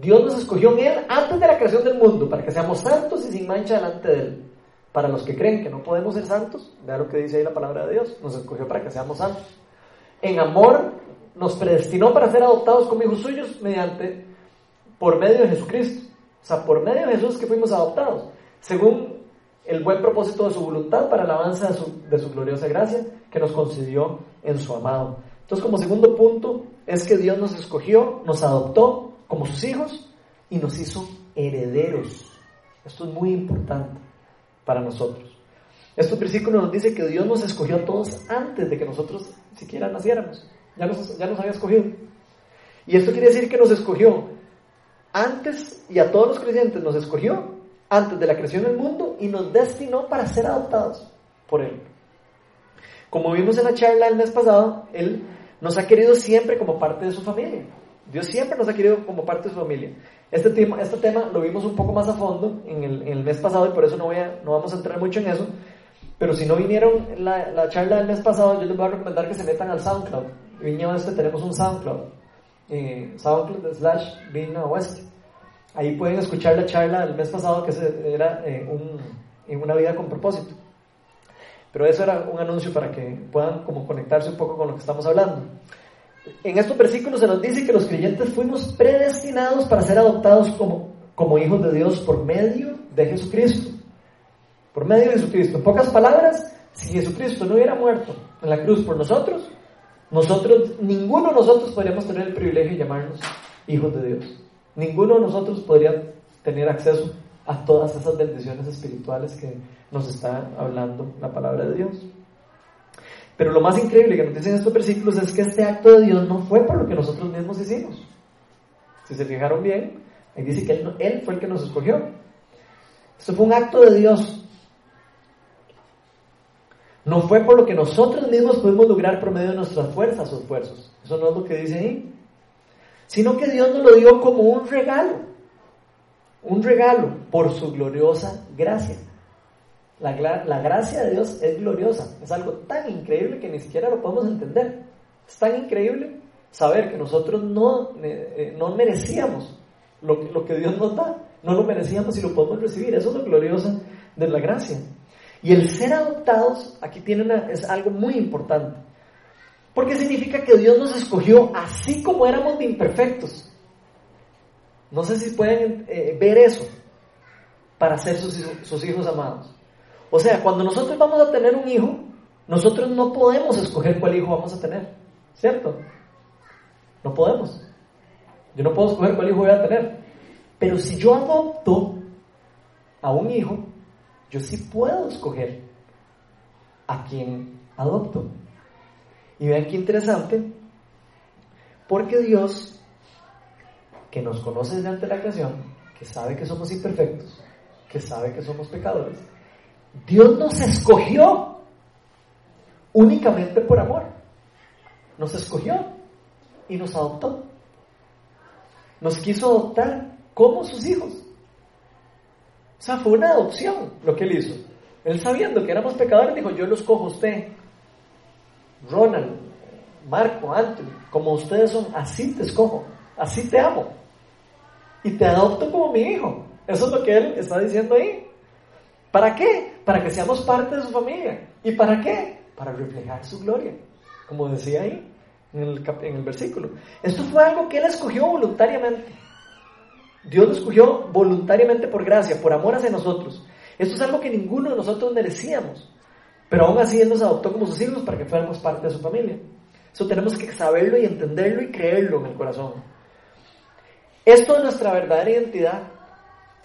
Dios nos escogió en Él antes de la creación del mundo, para que seamos santos y sin mancha delante de Él. Para los que creen que no podemos ser santos, vea lo que dice ahí la palabra de Dios, nos escogió para que seamos santos. En amor nos predestinó para ser adoptados como hijos suyos mediante, por medio de Jesucristo. O sea, por medio de Jesús que fuimos adoptados, según el buen propósito de su voluntad para el avance de su, de su gloriosa gracia que nos concedió en su amado. Entonces, como segundo punto, es que Dios nos escogió, nos adoptó como sus hijos y nos hizo herederos. Esto es muy importante para nosotros. Este versículo nos dice que Dios nos escogió a todos antes de que nosotros siquiera naciéramos. Ya nos, ya nos había escogido. Y esto quiere decir que nos escogió antes y a todos los creyentes nos escogió antes de la creación del mundo y nos destinó para ser adoptados por Él. Como vimos en la charla el mes pasado, Él nos ha querido siempre como parte de su familia. Dios siempre nos ha querido como parte de su familia. Este tema, este tema lo vimos un poco más a fondo en el, mes pasado y por eso no, voy a, no vamos a entrar mucho en eso. Pero si no vinieron la, la charla del mes pasado, yo les voy a recomendar que se metan al SoundCloud. Viña Oeste tenemos un SoundCloud. Eh, SoundCloud slash Viña Oeste. Ahí pueden escuchar la charla del mes pasado que era eh, un, una vida con propósito. Pero eso era un anuncio para que puedan como conectarse un poco con lo que estamos hablando en estos versículos se nos dice que los creyentes fuimos predestinados para ser adoptados como, como hijos de Dios por medio de Jesucristo. Por medio de Jesucristo. En pocas palabras, si Jesucristo no hubiera muerto en la cruz por nosotros, nosotros, ninguno de nosotros podríamos tener el privilegio de llamarnos hijos de Dios. Ninguno de nosotros podría tener acceso a todas esas bendiciones espirituales que nos está hablando la palabra de Dios. Pero lo más increíble que nos dicen estos versículos es que este acto de Dios no fue por lo que nosotros mismos hicimos. Si se fijaron bien, ahí dice que él, fue el que nos escogió. Esto fue un acto de Dios. No fue por lo que nosotros mismos pudimos lograr por medio de nuestras fuerzas o esfuerzos. Eso no es lo que dice ahí. Sino que Dios nos lo dio como un regalo. Un regalo por su gloriosa gracia. La, gracia de Dios es gloriosa, es algo tan increíble que ni siquiera lo podemos entender. Es tan increíble saber que nosotros no, eh, no merecíamos lo, lo, que Dios nos da, no lo merecíamos y lo podemos recibir. Eso es lo glorioso de la gracia. Y el ser adoptados aquí tiene una, es algo muy importante, porque significa que Dios nos escogió así como éramos imperfectos. No sé si pueden eh, ver eso para ser sus hijos amados. O sea, cuando nosotros vamos a tener un hijo, nosotros no podemos escoger cuál hijo vamos a tener, ¿cierto? No podemos. Yo no puedo escoger cuál hijo voy a tener. Pero si yo adopto a un hijo, yo sí puedo escoger a quién adopto. Y vean qué interesante, porque Dios, que nos conoce desde antes de la creación, que sabe que somos imperfectos, que sabe que somos pecadores, Dios nos escogió únicamente por amor. Nos escogió y nos adoptó. Nos quiso adoptar como sus hijos. Sea, fue una adopción lo que él hizo. Él sabiendo que éramos pecadores, dijo, yo los cojo a usted, Ronald, Marco, Anthony, como ustedes son, así te escojo, así te amo. Y te adopto como mi hijo. Eso es lo que él está diciendo ahí. ¿Para qué? Para que seamos parte de su familia. ¿Y para qué? Para reflejar su gloria, como decía ahí en el, en el versículo. Esto fue algo que Él escogió voluntariamente. Dios lo escogió voluntariamente por gracia, por amor hacia nosotros. Esto es algo que ninguno de nosotros merecíamos. Pero aún así Él nos adoptó como sus hijos para que fuéramos parte de su familia. Eso tenemos que saberlo y entenderlo y creerlo en el corazón. Esto es nuestra verdadera identidad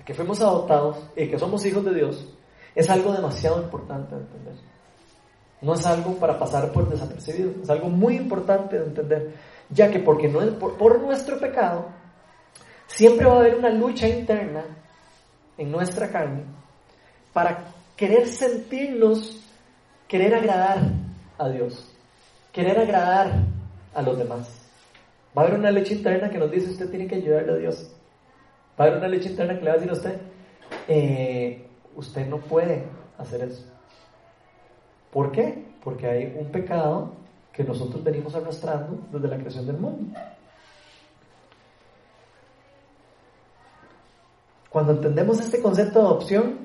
que fuimos adoptados y que somos hijos de Dios, es algo demasiado importante de entender. No es algo para pasar por desapercibido, es algo muy importante de entender, ya que porque no es por nuestro pecado, siempre va a haber una lucha interna en nuestra carne para querer sentirnos, querer agradar a Dios, querer agradar a los demás. Va a haber una leche interna que nos dice usted tiene que ayudarle a Dios. Va a haber una leche interna que le va a decir a usted, eh, usted no puede hacer eso. ¿Por qué? Porque hay un pecado que nosotros venimos arrastrando desde la creación del mundo. Cuando entendemos este concepto de adopción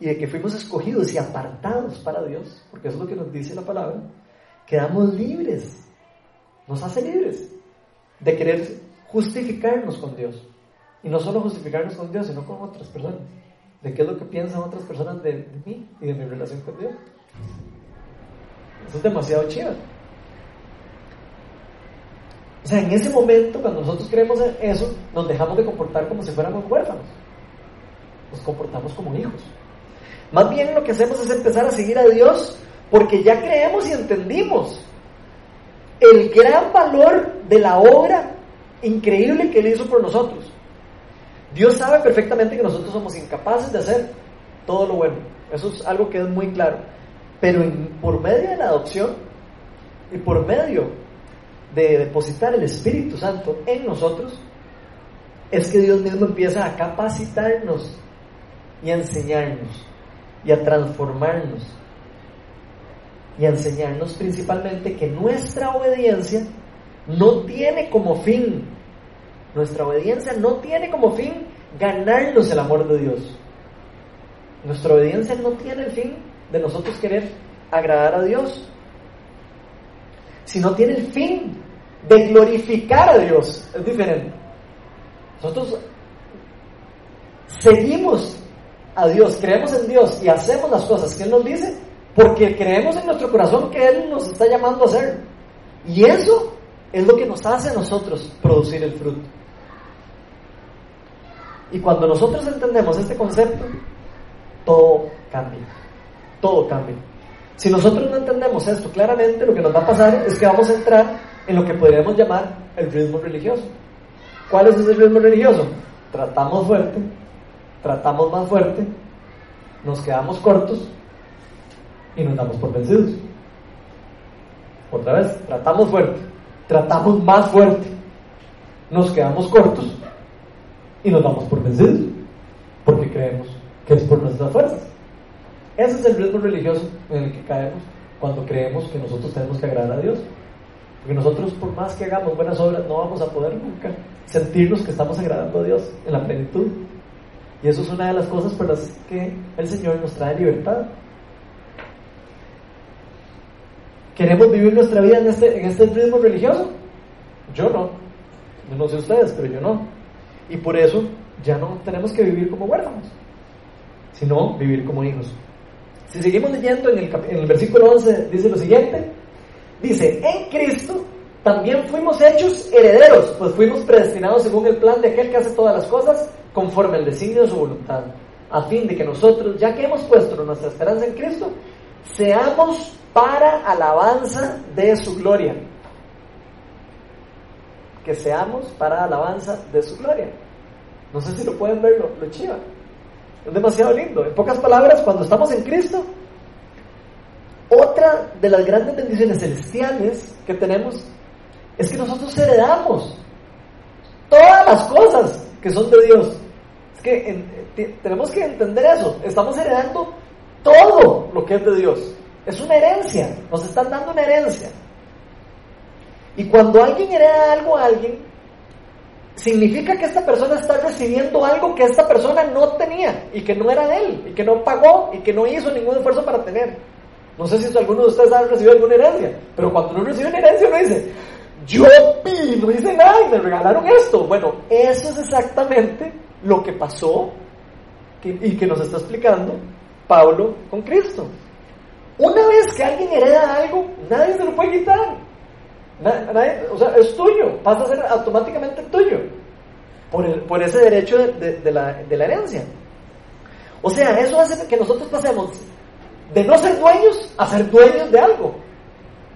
y de que fuimos escogidos y apartados para Dios, porque eso es lo que nos dice la palabra, quedamos libres, nos hace libres de querer justificarnos con Dios. Y no solo justificarnos con Dios, sino con otras personas. De qué es lo que piensan otras personas de, mí y de mi relación con Dios. Eso es demasiado chido. O sea, en ese momento, cuando nosotros creemos eso, nos dejamos de comportar como si fuéramos huérfanos. Nos comportamos como hijos. Más bien lo que hacemos es empezar a seguir a Dios porque ya creemos y entendimos el gran valor de la obra increíble que Él hizo por nosotros. Dios sabe perfectamente que nosotros somos incapaces de hacer todo lo bueno. Eso es algo que es muy claro. Pero por medio de la adopción y por medio de depositar el Espíritu Santo en nosotros, es que Dios mismo empieza a capacitarnos y a enseñarnos y a transformarnos y a enseñarnos principalmente que nuestra obediencia no tiene como fin, nuestra obediencia no tiene como fin ganarnos el amor de Dios. Nuestra obediencia no tiene el fin de nosotros querer agradar a Dios, sino tiene el fin de glorificar a Dios. Es diferente. Nosotros seguimos a Dios, creemos en Dios y hacemos las cosas que Él nos dice porque creemos en nuestro corazón que Él nos está llamando a hacer. Y eso es lo que nos hace nosotros producir el fruto. Y cuando nosotros entendemos este concepto, todo cambia. Todo cambia. Si nosotros no entendemos esto claramente, lo que nos va a pasar es que vamos a entrar en lo que podríamos llamar el ritmo religioso. ¿Cuál es ese ritmo religioso? Tratamos fuerte, tratamos más fuerte, nos quedamos cortos y nos damos por vencidos. Otra vez, tratamos fuerte, tratamos más fuerte, nos quedamos cortos y nos damos por vencidos, porque creemos que es por nuestras fuerzas. Ese es el ritmo religioso en el que caemos cuando creemos que nosotros tenemos que agradar a Dios. Porque nosotros, por más que hagamos buenas obras, no vamos a poder nunca sentirnos que estamos agradando a Dios en la plenitud. Y eso es una de las cosas por las que el Señor nos trae libertad. ¿Queremos vivir nuestra vida en este, en este ritmo religioso? Yo no. No sé ustedes, pero yo no. Y por eso ya no tenemos que vivir como huérfanos, sino vivir como hijos. Si seguimos leyendo en el, en el versículo 11, dice lo siguiente. Dice, en Cristo también fuimos hechos herederos, pues fuimos predestinados según el plan de aquel que hace todas las cosas conforme al designio de su voluntad, a fin de que nosotros, ya que hemos puesto nuestra esperanza en Cristo, seamos para alabanza de su gloria. Que seamos para alabanza de su gloria. No sé si lo pueden ver, lo, lo chiva. Es demasiado lindo. En pocas palabras, cuando estamos en Cristo, otra de las grandes bendiciones celestiales que tenemos es que nosotros heredamos todas las cosas que son de Dios. Que tenemos que entender eso. Estamos heredando todo lo que es de Dios. Es una herencia, nos están dando una herencia. Y cuando alguien hereda algo a alguien, significa que esta persona está recibiendo algo que esta persona no tenía y que no era de él, y que no pagó y que no hizo ningún esfuerzo para tener. No sé si alguno de ustedes ha recibido alguna herencia, pero cuando uno recibe una herencia uno dice, yo no hice nada y me regalaron esto. Bueno, eso es exactamente lo que pasó y que nos está explicando Pablo con Cristo. Una vez que alguien hereda algo, nadie se lo puede quitar. o sea, es tuyo, pasa a ser automáticamente tuyo. Por, por ese derecho de, la, de la herencia. O sea, eso hace que nosotros pasemos de no ser dueños a ser dueños de algo.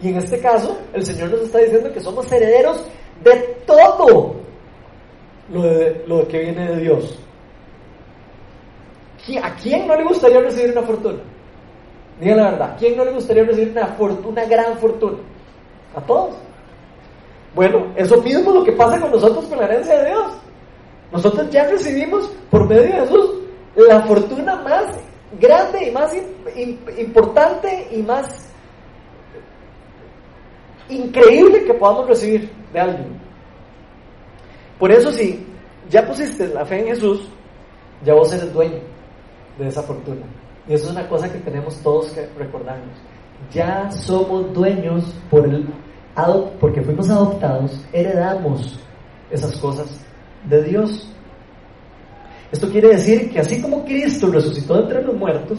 Y en este caso, el Señor nos está diciendo que somos herederos de todo lo, de, lo que viene de Dios. ¿A quién no le gustaría recibir una fortuna? Digan la verdad, ¿a quién no le gustaría recibir una fortuna, una gran fortuna? A todos. Bueno, eso mismo es lo que pasa con nosotros con la herencia de Dios. Nosotros ya recibimos por medio de Jesús la fortuna más grande y más importante y más increíble que podamos recibir de alguien. Por eso si ya pusiste la fe en Jesús, ya vos eres dueño de esa fortuna. Y eso es una cosa que tenemos todos que recordarnos. Ya somos dueños por el, porque fuimos adoptados, heredamos esas cosas de Dios. Esto quiere decir que así como Cristo resucitó entre los muertos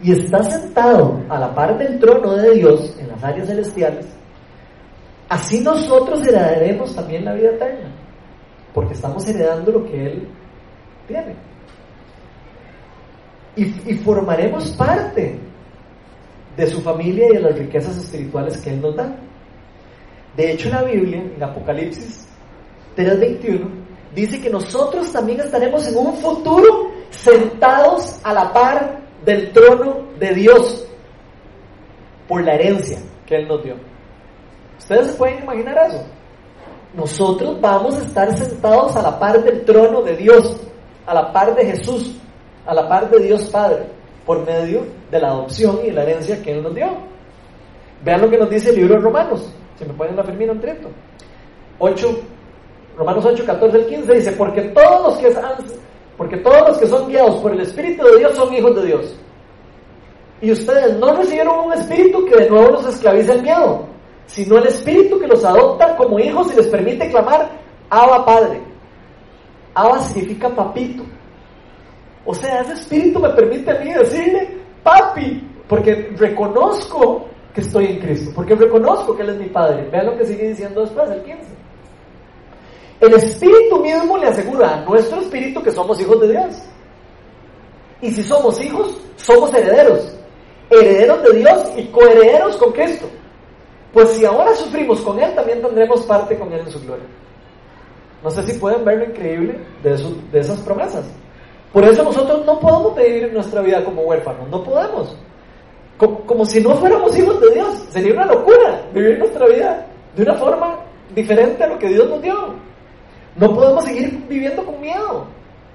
y está sentado a la par del trono de Dios en las áreas celestiales, así nosotros heredaremos también la vida eterna, porque estamos heredando lo que Él tiene. Y, formaremos parte de su familia y de las riquezas espirituales que Él nos da. De hecho, la Biblia, en Apocalipsis 3:21, dice que nosotros también estaremos en un futuro sentados a la par del trono de Dios por la herencia que Él nos dio. ¿Ustedes se pueden imaginar eso? Nosotros vamos a estar sentados a la par del trono de Dios, a la par de Jesús, a la par de Dios Padre, por medio de la adopción y la herencia que Él nos dio. Vean lo que nos dice el libro de Romanos. Si me pueden afirmar un treto. 8, Romanos 8, 14 al 15 dice, porque todos los que porque todos los que son guiados por el Espíritu de Dios son hijos de Dios. Y ustedes no recibieron un espíritu que de nuevo los esclavice el miedo, sino el espíritu que los adopta como hijos y les permite clamar, Abba Padre. Abba significa papito. O sea, ese espíritu me permite a mí decirle, papi, porque reconozco que estoy en Cristo, porque reconozco que Él es mi Padre. Vean lo que sigue diciendo después, el 15. El Espíritu mismo le asegura a nuestro Espíritu que somos hijos de Dios. Y si somos hijos, somos herederos. Herederos de Dios y coherederos con Cristo. Pues si ahora sufrimos con Él, también tendremos parte con Él en su gloria. No sé si pueden ver lo increíble de, de esas promesas. Por eso nosotros no podemos vivir nuestra vida como huérfanos, no podemos. Como, como, si no fuéramos hijos de Dios. Sería una locura vivir nuestra vida de una forma diferente a lo que Dios nos dio. No podemos seguir viviendo con miedo,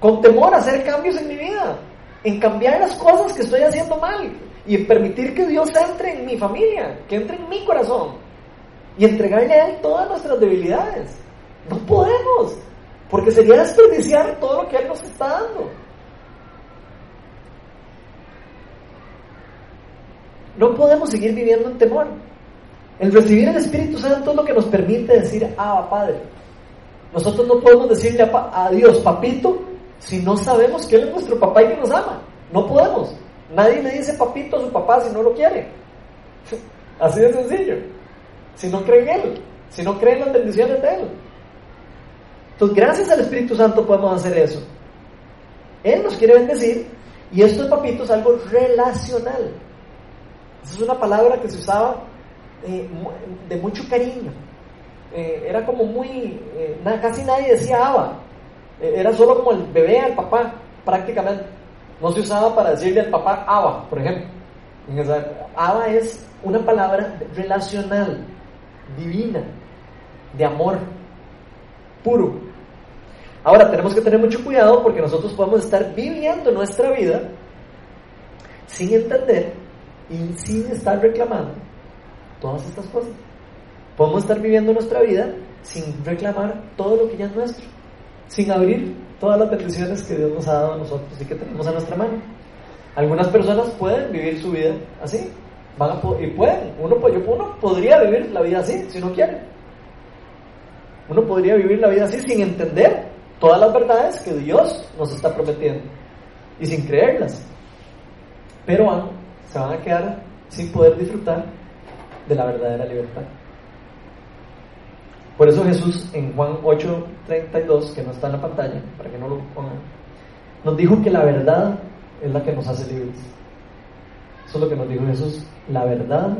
con temor a hacer cambios en mi vida, en cambiar las cosas que estoy haciendo mal y permitir que Dios entre en mi familia, que entre en mi corazón y entregarle a Él todas nuestras debilidades. No podemos, porque sería desperdiciar todo lo que Él nos está dando. No podemos seguir viviendo en temor. El recibir el Espíritu Santo es lo que nos permite decir, ah, Padre. Nosotros no podemos decirle a, Dios, papito, si no sabemos que Él es nuestro papá y que nos ama. No podemos. Nadie le dice papito a su papá si no lo quiere. <laughs> Así de sencillo. Si no cree en Él, si no cree en las bendiciones de Él. Entonces, gracias al Espíritu Santo podemos hacer eso. Él nos quiere bendecir y esto de papito es algo relacional. Esa es una palabra que se usaba eh, de mucho cariño. Eh, era como muy, eh, casi nadie decía eh, era solo como el bebé al papá, prácticamente. No se usaba para decirle al papá Aba, por ejemplo. Aba es una palabra relacional, divina, de amor puro. Ahora tenemos que tener mucho cuidado porque nosotros podemos estar viviendo nuestra vida sin entender y sin estar reclamando todas estas cosas. Podemos estar viviendo nuestra vida sin reclamar todo lo que ya es nuestro, sin abrir todas las bendiciones que Dios nos ha dado a nosotros y que tenemos a nuestra mano. Algunas personas pueden vivir su vida así, van a y pueden, uno, uno podría vivir la vida así si no quiere. Uno podría vivir la vida así sin entender todas las verdades que Dios nos está prometiendo y sin creerlas. Pero se van a quedar sin poder disfrutar de la verdadera libertad. Por eso Jesús en Juan 8:32, que no está en la pantalla, para que no lo pongan, nos dijo que la verdad es la que nos hace libres. Eso es lo que nos dijo Jesús. La verdad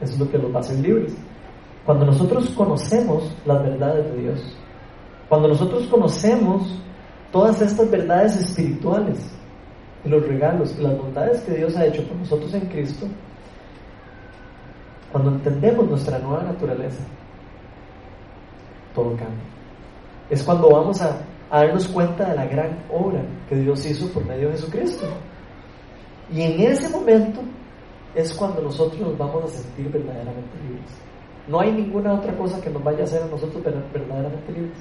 es lo que nos hace libres. Cuando nosotros conocemos las verdades de Dios, cuando nosotros conocemos todas estas verdades espirituales y los regalos y las bondades que Dios ha hecho por nosotros en Cristo, cuando entendemos nuestra nueva naturaleza, todo cambia. Es cuando vamos a, darnos cuenta de la gran obra que Dios hizo por medio de Jesucristo. Y en ese momento es cuando nosotros nos vamos a sentir verdaderamente libres. No hay ninguna otra cosa que nos vaya a hacer a nosotros verdaderamente libres,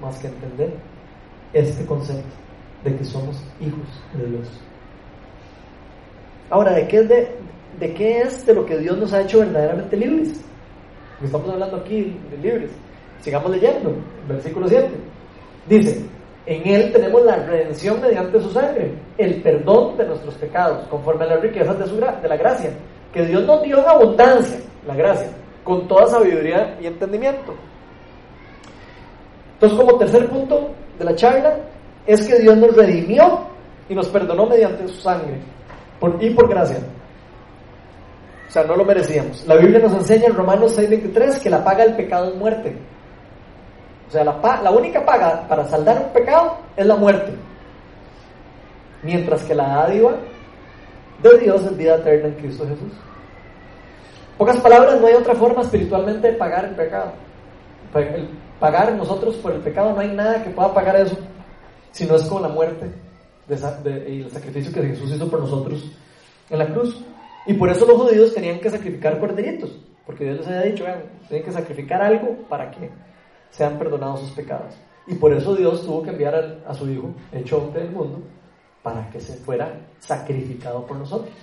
más que entender este concepto de que somos hijos de Dios. Ahora, ¿de qué es de, de, qué es de lo que Dios nos ha hecho verdaderamente libres? estamos hablando aquí de libres. Sigamos leyendo, versículo 7. Dice, en Él tenemos la redención mediante su sangre, el perdón de nuestros pecados, conforme a las riquezas de, su, de la gracia, que Dios nos dio en abundancia, la gracia, con toda sabiduría y entendimiento. Entonces, como tercer punto de la charla, es que Dios nos redimió y nos perdonó mediante su sangre, y por gracia. O sea, no lo merecíamos. La Biblia nos enseña en Romanos 6:23 que la paga del pecado es muerte. O sea, la, única paga para saldar un pecado es la muerte. Mientras que la dádiva de Dios es vida eterna en Cristo Jesús. pocas palabras, no hay otra forma espiritualmente de pagar el pecado. Pagar nosotros por el pecado, no hay nada que pueda pagar eso, si no es con la muerte y el sacrificio que Jesús hizo por nosotros en la cruz. Y por eso los judíos tenían que sacrificar corderitos, porque Dios les había dicho, vean, tienen que sacrificar algo para que sean perdonados sus pecados. Y por eso Dios tuvo que enviar a, su Hijo, hecho hombre del mundo, para que se fuera sacrificado por nosotros.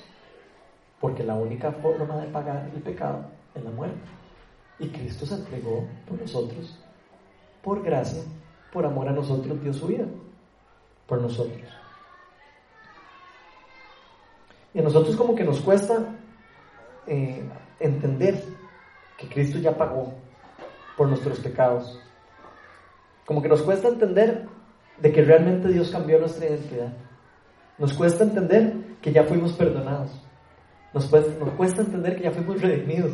Porque la única forma de pagar el pecado es la muerte. Y Cristo se entregó por nosotros, por gracia, por amor a nosotros dio su vida, por nosotros. Y a nosotros como que nos cuesta eh, entender que Cristo ya pagó por nuestros pecados. Como que nos cuesta entender de que realmente Dios cambió nuestra identidad. Nos cuesta entender que ya fuimos perdonados. Nos cuesta, entender que ya fuimos redimidos.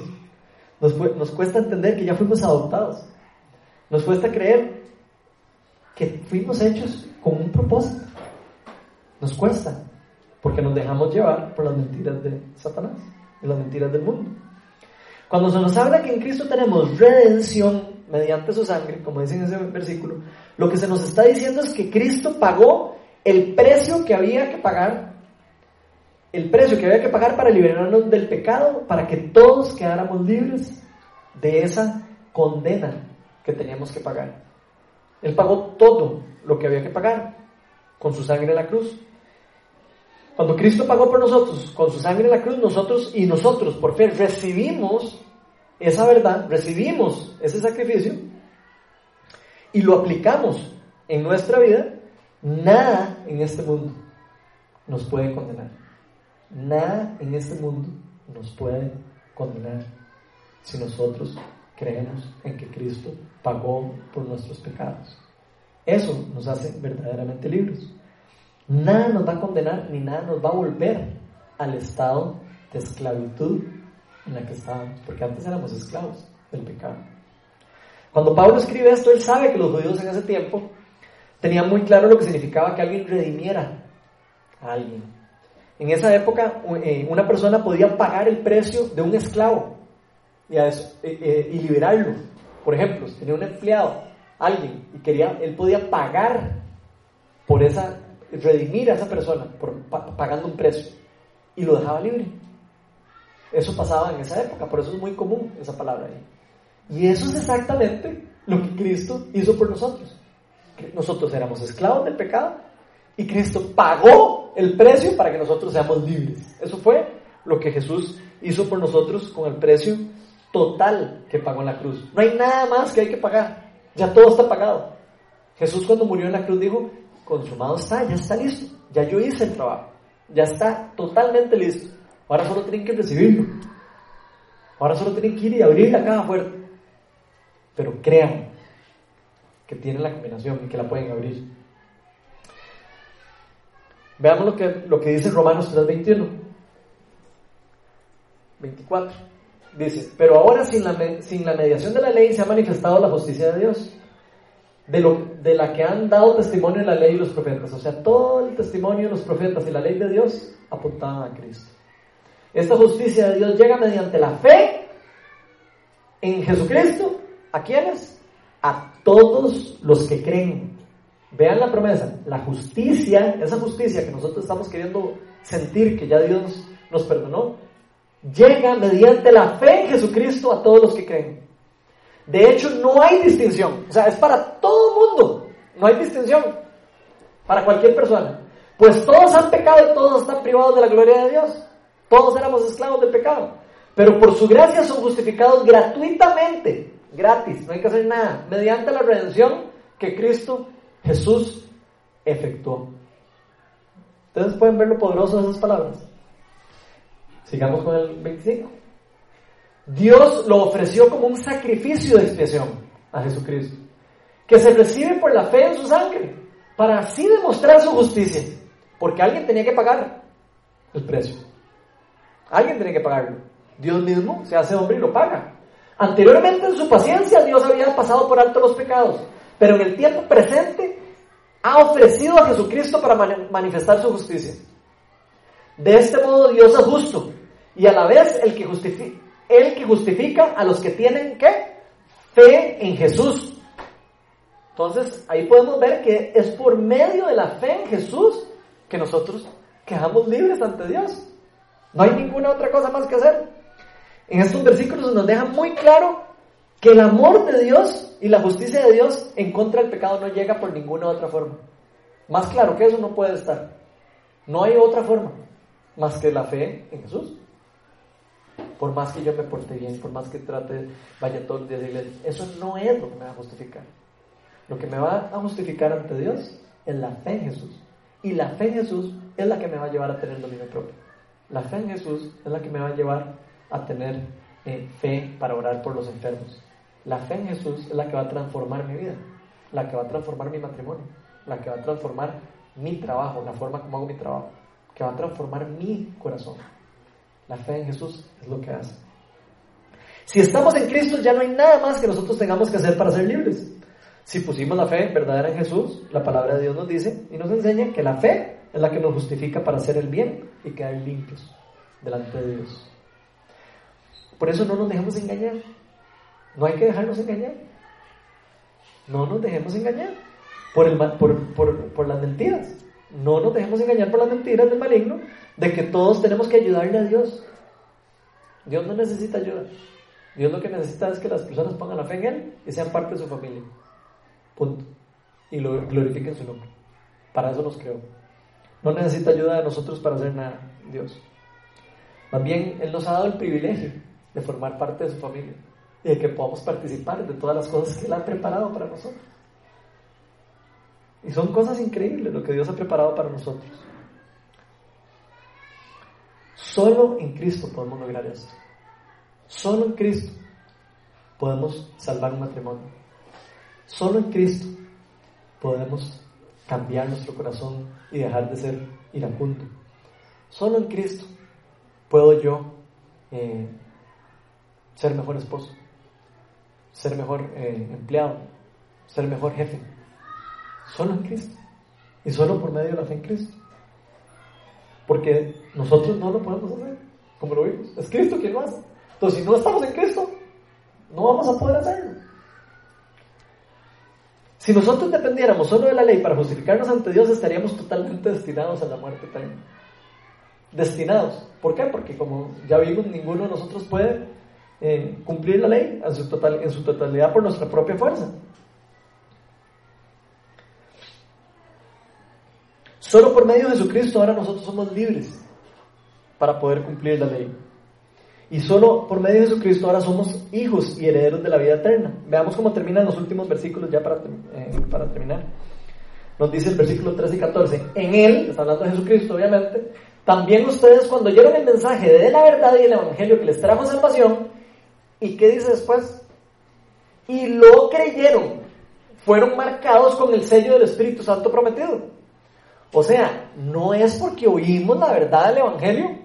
Nos, nos cuesta entender que ya fuimos adoptados. Nos cuesta creer que fuimos hechos con un propósito. Nos cuesta, porque nos dejamos llevar por las mentiras de Satanás y las mentiras del mundo. Cuando se nos habla que en Cristo tenemos redención mediante su sangre, como dice en ese versículo, lo que se nos está diciendo es que Cristo pagó el precio que había que pagar, el precio que había que pagar para liberarnos del pecado, para que todos quedáramos libres de esa condena que teníamos que pagar. Él pagó todo lo que había que pagar con su sangre en la cruz. Cuando Cristo pagó por nosotros con su sangre en la cruz, nosotros y nosotros por fe recibimos esa verdad, recibimos ese sacrificio y lo aplicamos en nuestra vida, nada en este mundo nos puede condenar. Nada en este mundo nos puede condenar si nosotros creemos en que Cristo pagó por nuestros pecados. Eso nos hace verdaderamente libres. Nada nos va a condenar ni nada nos va a volver al estado de esclavitud en la que estábamos, porque antes éramos esclavos del pecado. Cuando Pablo escribe esto, él sabe que los judíos en ese tiempo tenían muy claro lo que significaba que alguien redimiera a alguien. En esa época, eh, una persona podía pagar el precio de un esclavo y, eh, eh, y liberarlo. Por ejemplo, si tenía un empleado, alguien, y quería, él podía pagar por esa redimir a esa persona pagando un precio y lo dejaba libre. Eso pasaba en esa época, por eso es muy común esa palabra ahí. Y eso es exactamente lo que Cristo hizo por nosotros. Nosotros éramos esclavos del pecado y Cristo pagó el precio para que nosotros seamos libres. Eso fue lo que Jesús hizo por nosotros con el precio total que pagó en la cruz. No hay nada más que hay que pagar. Ya todo está pagado. Jesús cuando murió en la cruz dijo, consumado está, ya está listo, ya yo hice el trabajo, ya está totalmente listo. Ahora solo tienen que recibirlo. Ahora solo tienen que ir y abrir la caja fuerte. Pero crean que tienen la combinación y que la pueden abrir. Veamos lo que, lo que dice Romanos 3:21. 24. Dice, pero ahora sin la, sin la mediación de la ley se ha manifestado la justicia de Dios de, lo, de la que han dado testimonio la ley y los profetas. O sea, todo el testimonio de los profetas y la ley de Dios apuntaban a Cristo. Esta justicia de Dios llega mediante la fe en Jesucristo. ¿A quiénes? a todos los que creen. Vean la promesa, la justicia, esa justicia que nosotros estamos queriendo sentir que ya Dios nos perdonó, llega mediante la fe en Jesucristo a todos los que creen. De hecho, no hay distinción, o sea, es para todo mundo, no hay distinción para cualquier persona. Pues todos han pecado y todos están privados de la gloria de Dios. Todos éramos esclavos del pecado. Pero por su gracia son justificados gratuitamente, gratis, no hay que hacer nada, mediante la redención que Cristo Jesús efectuó. Ustedes pueden ver lo poderoso de esas palabras. Sigamos con el 25. Dios lo ofreció como un sacrificio de expiación a Jesucristo, que se recibe por la fe en su sangre, para así demostrar su justicia, porque alguien tenía que pagar el precio. Alguien tenía que pagarlo. Dios mismo se hace hombre y lo paga. Anteriormente en su paciencia Dios había pasado por alto los pecados, pero en el tiempo presente ha ofrecido a Jesucristo para manifestar su justicia. De este modo Dios es justo y a la vez el que, justifica, el que justifica a los que tienen ¿qué? fe en Jesús. Entonces ahí podemos ver que es por medio de la fe en Jesús que nosotros quedamos libres ante Dios. No hay ninguna otra cosa más que hacer. En estos versículos nos deja muy claro que el amor de Dios y la justicia de Dios en contra del pecado no llega por ninguna otra forma. Más claro que eso no puede estar. No hay otra forma más que la fe en Jesús. Por más que yo me porte bien, por más que trate, vaya todos los días a iglesia, eso no es lo que me va a justificar. Lo que me va a justificar ante Dios es la fe en Jesús. Y la fe en Jesús es la que me va a llevar a tener dominio propio. La fe en Jesús es la que me va a llevar a tener eh, fe para orar por los enfermos. La fe en Jesús es la que va a transformar mi vida, la que va a transformar mi matrimonio, la que va a transformar mi trabajo, la forma como hago mi trabajo, que va a transformar mi corazón. La fe en Jesús es lo que hace. Si estamos en Cristo ya no hay nada más que nosotros tengamos que hacer para ser libres. Si pusimos la fe verdadera en Jesús, la palabra de Dios nos dice y nos enseña que la fe es la que nos justifica para hacer el bien y quedar limpios delante de Dios. Por eso no nos dejemos engañar. No hay que dejarnos engañar. No nos dejemos engañar por, el, por, por, por las mentiras. No nos dejemos engañar por las mentiras del maligno de que todos tenemos que ayudarle a Dios. Dios no necesita ayuda. Dios lo que necesita es que las personas pongan la fe en Él y sean parte de su familia. Punto. Y lo glorifiquen su nombre. Para eso nos creó. No necesita ayuda de nosotros para hacer nada, Dios. Más bien, Él nos ha dado el privilegio de formar parte de su familia y de que podamos participar de todas las cosas que Él ha preparado para nosotros. Y son cosas increíbles lo que Dios ha preparado para nosotros. Solo en Cristo podemos lograr esto. Solo en Cristo podemos salvar un matrimonio. Solo en Cristo podemos cambiar nuestro corazón y dejar de ser iracundo. Solo en Cristo puedo yo eh, ser mejor esposo, ser mejor eh, empleado, ser mejor jefe. Solo en Cristo. Y solo por medio de la fe en Cristo. Porque nosotros no lo podemos hacer, como lo vimos. Es Cristo quien lo hace. Entonces, si no estamos en Cristo, no vamos a poder hacerlo. Si nosotros dependiéramos solo de la ley para justificarnos ante Dios, estaríamos totalmente destinados a la muerte también. Destinados. ¿Por qué? Porque como ya vimos, ninguno de nosotros puede eh, cumplir la ley en en su totalidad por nuestra propia fuerza. Solo por medio de Jesucristo ahora nosotros somos libres para poder cumplir la ley. Y solo por medio de Jesucristo ahora somos hijos y herederos de la vida eterna. Veamos cómo terminan los últimos versículos ya para, eh, para terminar. Nos dice el versículo 13 y 14. En Él, está hablando de Jesucristo obviamente, también ustedes cuando oyeron el mensaje de la verdad y el Evangelio que les trajo salvación, ¿y qué dice después? Y lo creyeron, fueron marcados con el sello del Espíritu Santo prometido. O sea, no es porque oímos la verdad del Evangelio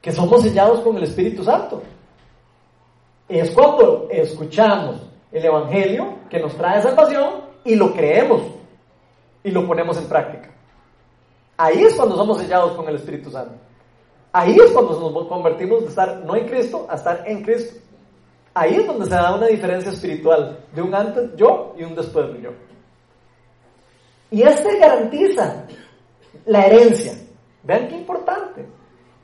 que somos sellados con el Espíritu Santo. Es cuando escuchamos el Evangelio que nos trae salvación y lo creemos y lo ponemos en práctica. Ahí es cuando somos sellados con el Espíritu Santo. Ahí es cuando nos convertimos de estar no en Cristo a estar en Cristo. Ahí es donde se da una diferencia espiritual de un antes yo y un después de yo. Y este garantiza la herencia. Vean qué importante.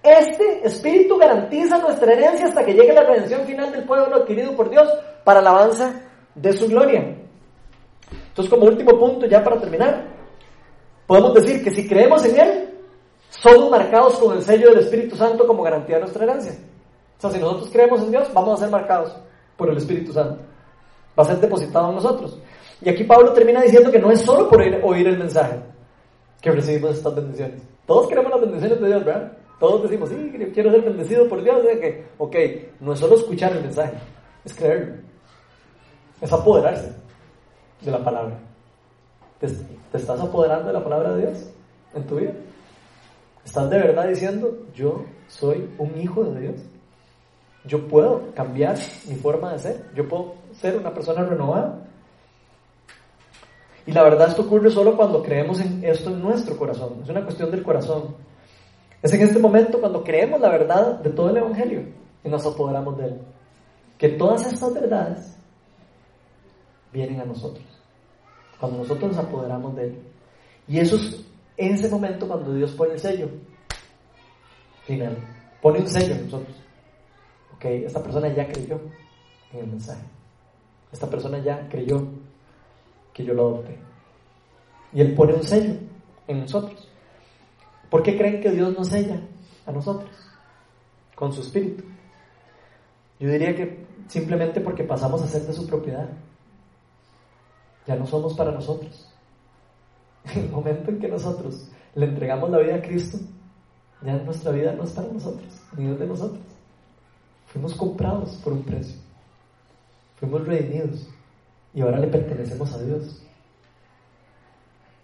Este espíritu garantiza nuestra herencia hasta que llegue la redención final del pueblo adquirido por Dios para la alabanza de su gloria. Entonces, como último punto, ya para terminar, podemos decir que si creemos en Él, somos marcados con el sello del Espíritu Santo como garantía de nuestra herencia. O sea, si nosotros creemos en Dios, vamos a ser marcados por el Espíritu Santo. Va a ser depositado en nosotros. Y aquí Pablo termina diciendo que no es solo por oír, el mensaje que recibimos estas bendiciones. Todos queremos las bendiciones de Dios, ¿verdad? Todos decimos, sí, quiero ser bendecido por Dios. De que, ok, no es solo escuchar el mensaje, es creerlo. Es apoderarse de la palabra. ¿Te, ¿Te, estás apoderando de la palabra de Dios en tu vida? ¿Estás de verdad diciendo, yo soy un hijo de Dios? Yo puedo cambiar mi forma de ser. Yo puedo ser una persona renovada. Y la verdad esto ocurre solo cuando creemos en esto en nuestro corazón. Es una cuestión del corazón. Es en este momento cuando creemos la verdad de todo el Evangelio y nos apoderamos de él. Que todas estas verdades vienen a nosotros. Cuando nosotros nos apoderamos de él. Y eso es en ese momento cuando Dios pone el sello final. Pone un sello en nosotros ok, esta persona ya creyó en el mensaje. Esta persona ya creyó que yo lo adopté. Y Él pone un sello en nosotros. ¿Por qué creen que Dios nos sella a nosotros? Con su espíritu. Yo diría que simplemente porque pasamos a ser de su propiedad. Ya no somos para nosotros. <laughs> En el momento en que nosotros le entregamos la vida a Cristo, ya nuestra vida no es para nosotros, ni es de nosotros. Fuimos comprados por un precio. Fuimos redimidos. Y ahora le pertenecemos a Dios.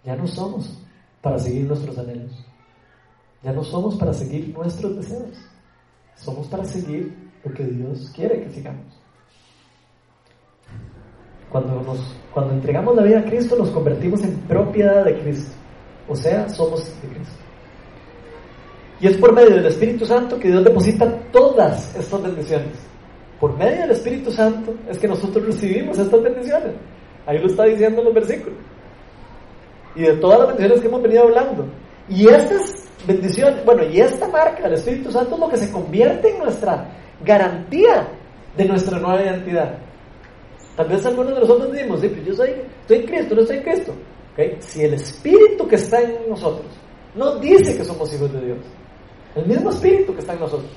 Ya no somos para seguir nuestros anhelos. Ya no somos para seguir nuestros deseos. Somos para seguir lo que Dios quiere que sigamos. Cuando, nos, cuando entregamos la vida a Cristo nos convertimos en propiedad de Cristo. O sea, somos de Cristo. Y es por medio del Espíritu Santo que Dios deposita todas estas bendiciones. Por medio del Espíritu Santo es que nosotros recibimos estas bendiciones. Ahí lo está diciendo en los versículos. Y de todas las bendiciones que hemos venido hablando. Y estas bendiciones, bueno, y esta marca del Espíritu Santo es lo que se convierte en nuestra garantía de nuestra nueva identidad. Tal vez algunos de nosotros decimos, sí, pero yo soy, estoy en Cristo, no estoy en Cristo. ¿Okay? Si el Espíritu que está en nosotros nos dice que somos hijos de Dios, el mismo espíritu que está en nosotros.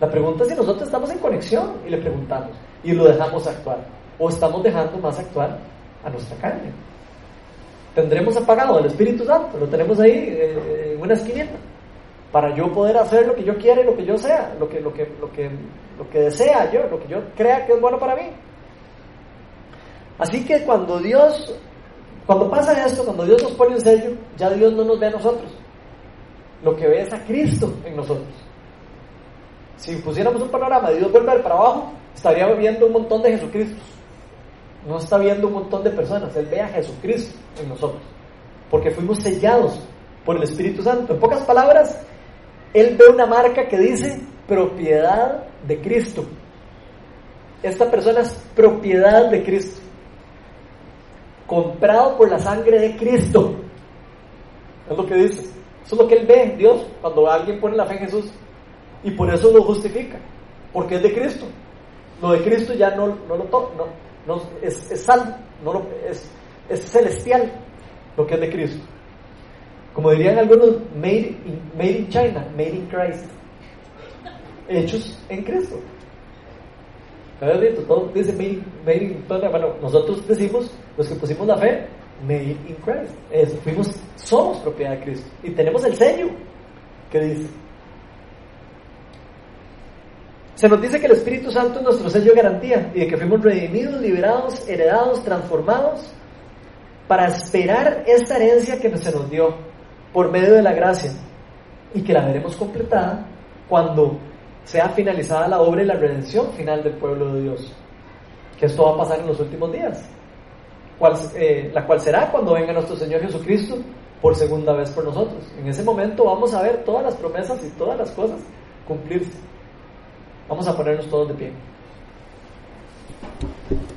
La pregunta es si nosotros estamos en conexión y le preguntamos y lo dejamos actuar. O estamos dejando más actuar a nuestra carne. Tendremos apagado el Espíritu Santo, lo tenemos ahí eh, en una esquinita, para yo poder hacer lo que yo quiera y lo que yo sea, lo que, lo que, lo que, lo que desea yo, lo que yo crea que es bueno para mí. Así que cuando Dios, cuando pasa esto, cuando Dios nos pone un sello, ya Dios no nos ve a nosotros, lo que ve es a Cristo en nosotros. Si pusiéramos un panorama de Dios volver para abajo, estaría viendo un montón de Jesucristo. No está viendo un montón de personas, Él ve a Jesucristo en nosotros. Porque fuimos sellados por el Espíritu Santo. En pocas palabras, Él ve una marca que dice propiedad de Cristo. Esta persona es propiedad de Cristo. Comprado por la sangre de Cristo. Es lo que dice. Eso es lo que él ve, Dios, cuando alguien pone la fe en Jesús. Y por eso lo justifica, porque es de Cristo. Lo de Cristo ya no, no lo toca, no, es, es salvo, no lo, es, es celestial lo que es de Cristo. Como dirían algunos, made in, made in China, made in Christ. Hechos en Cristo. Todo dice made, made in, bueno, nosotros decimos, los que pusimos la fe, made in Christ. fuimos, somos propiedad de Cristo. Y tenemos el sello que dice. Se nos dice que el Espíritu Santo es nuestro sello de garantía y de que fuimos redimidos, liberados, heredados, transformados para esperar esta herencia que se nos dio por medio de la gracia y que la veremos completada cuando sea finalizada la obra y la redención final del pueblo de Dios. Que esto va a pasar en los últimos días. Eh, la cual será cuando venga nuestro Señor Jesucristo por segunda vez por nosotros. En ese momento vamos a ver todas las promesas y todas las cosas cumplirse. Vamos a ponernos todos de pie.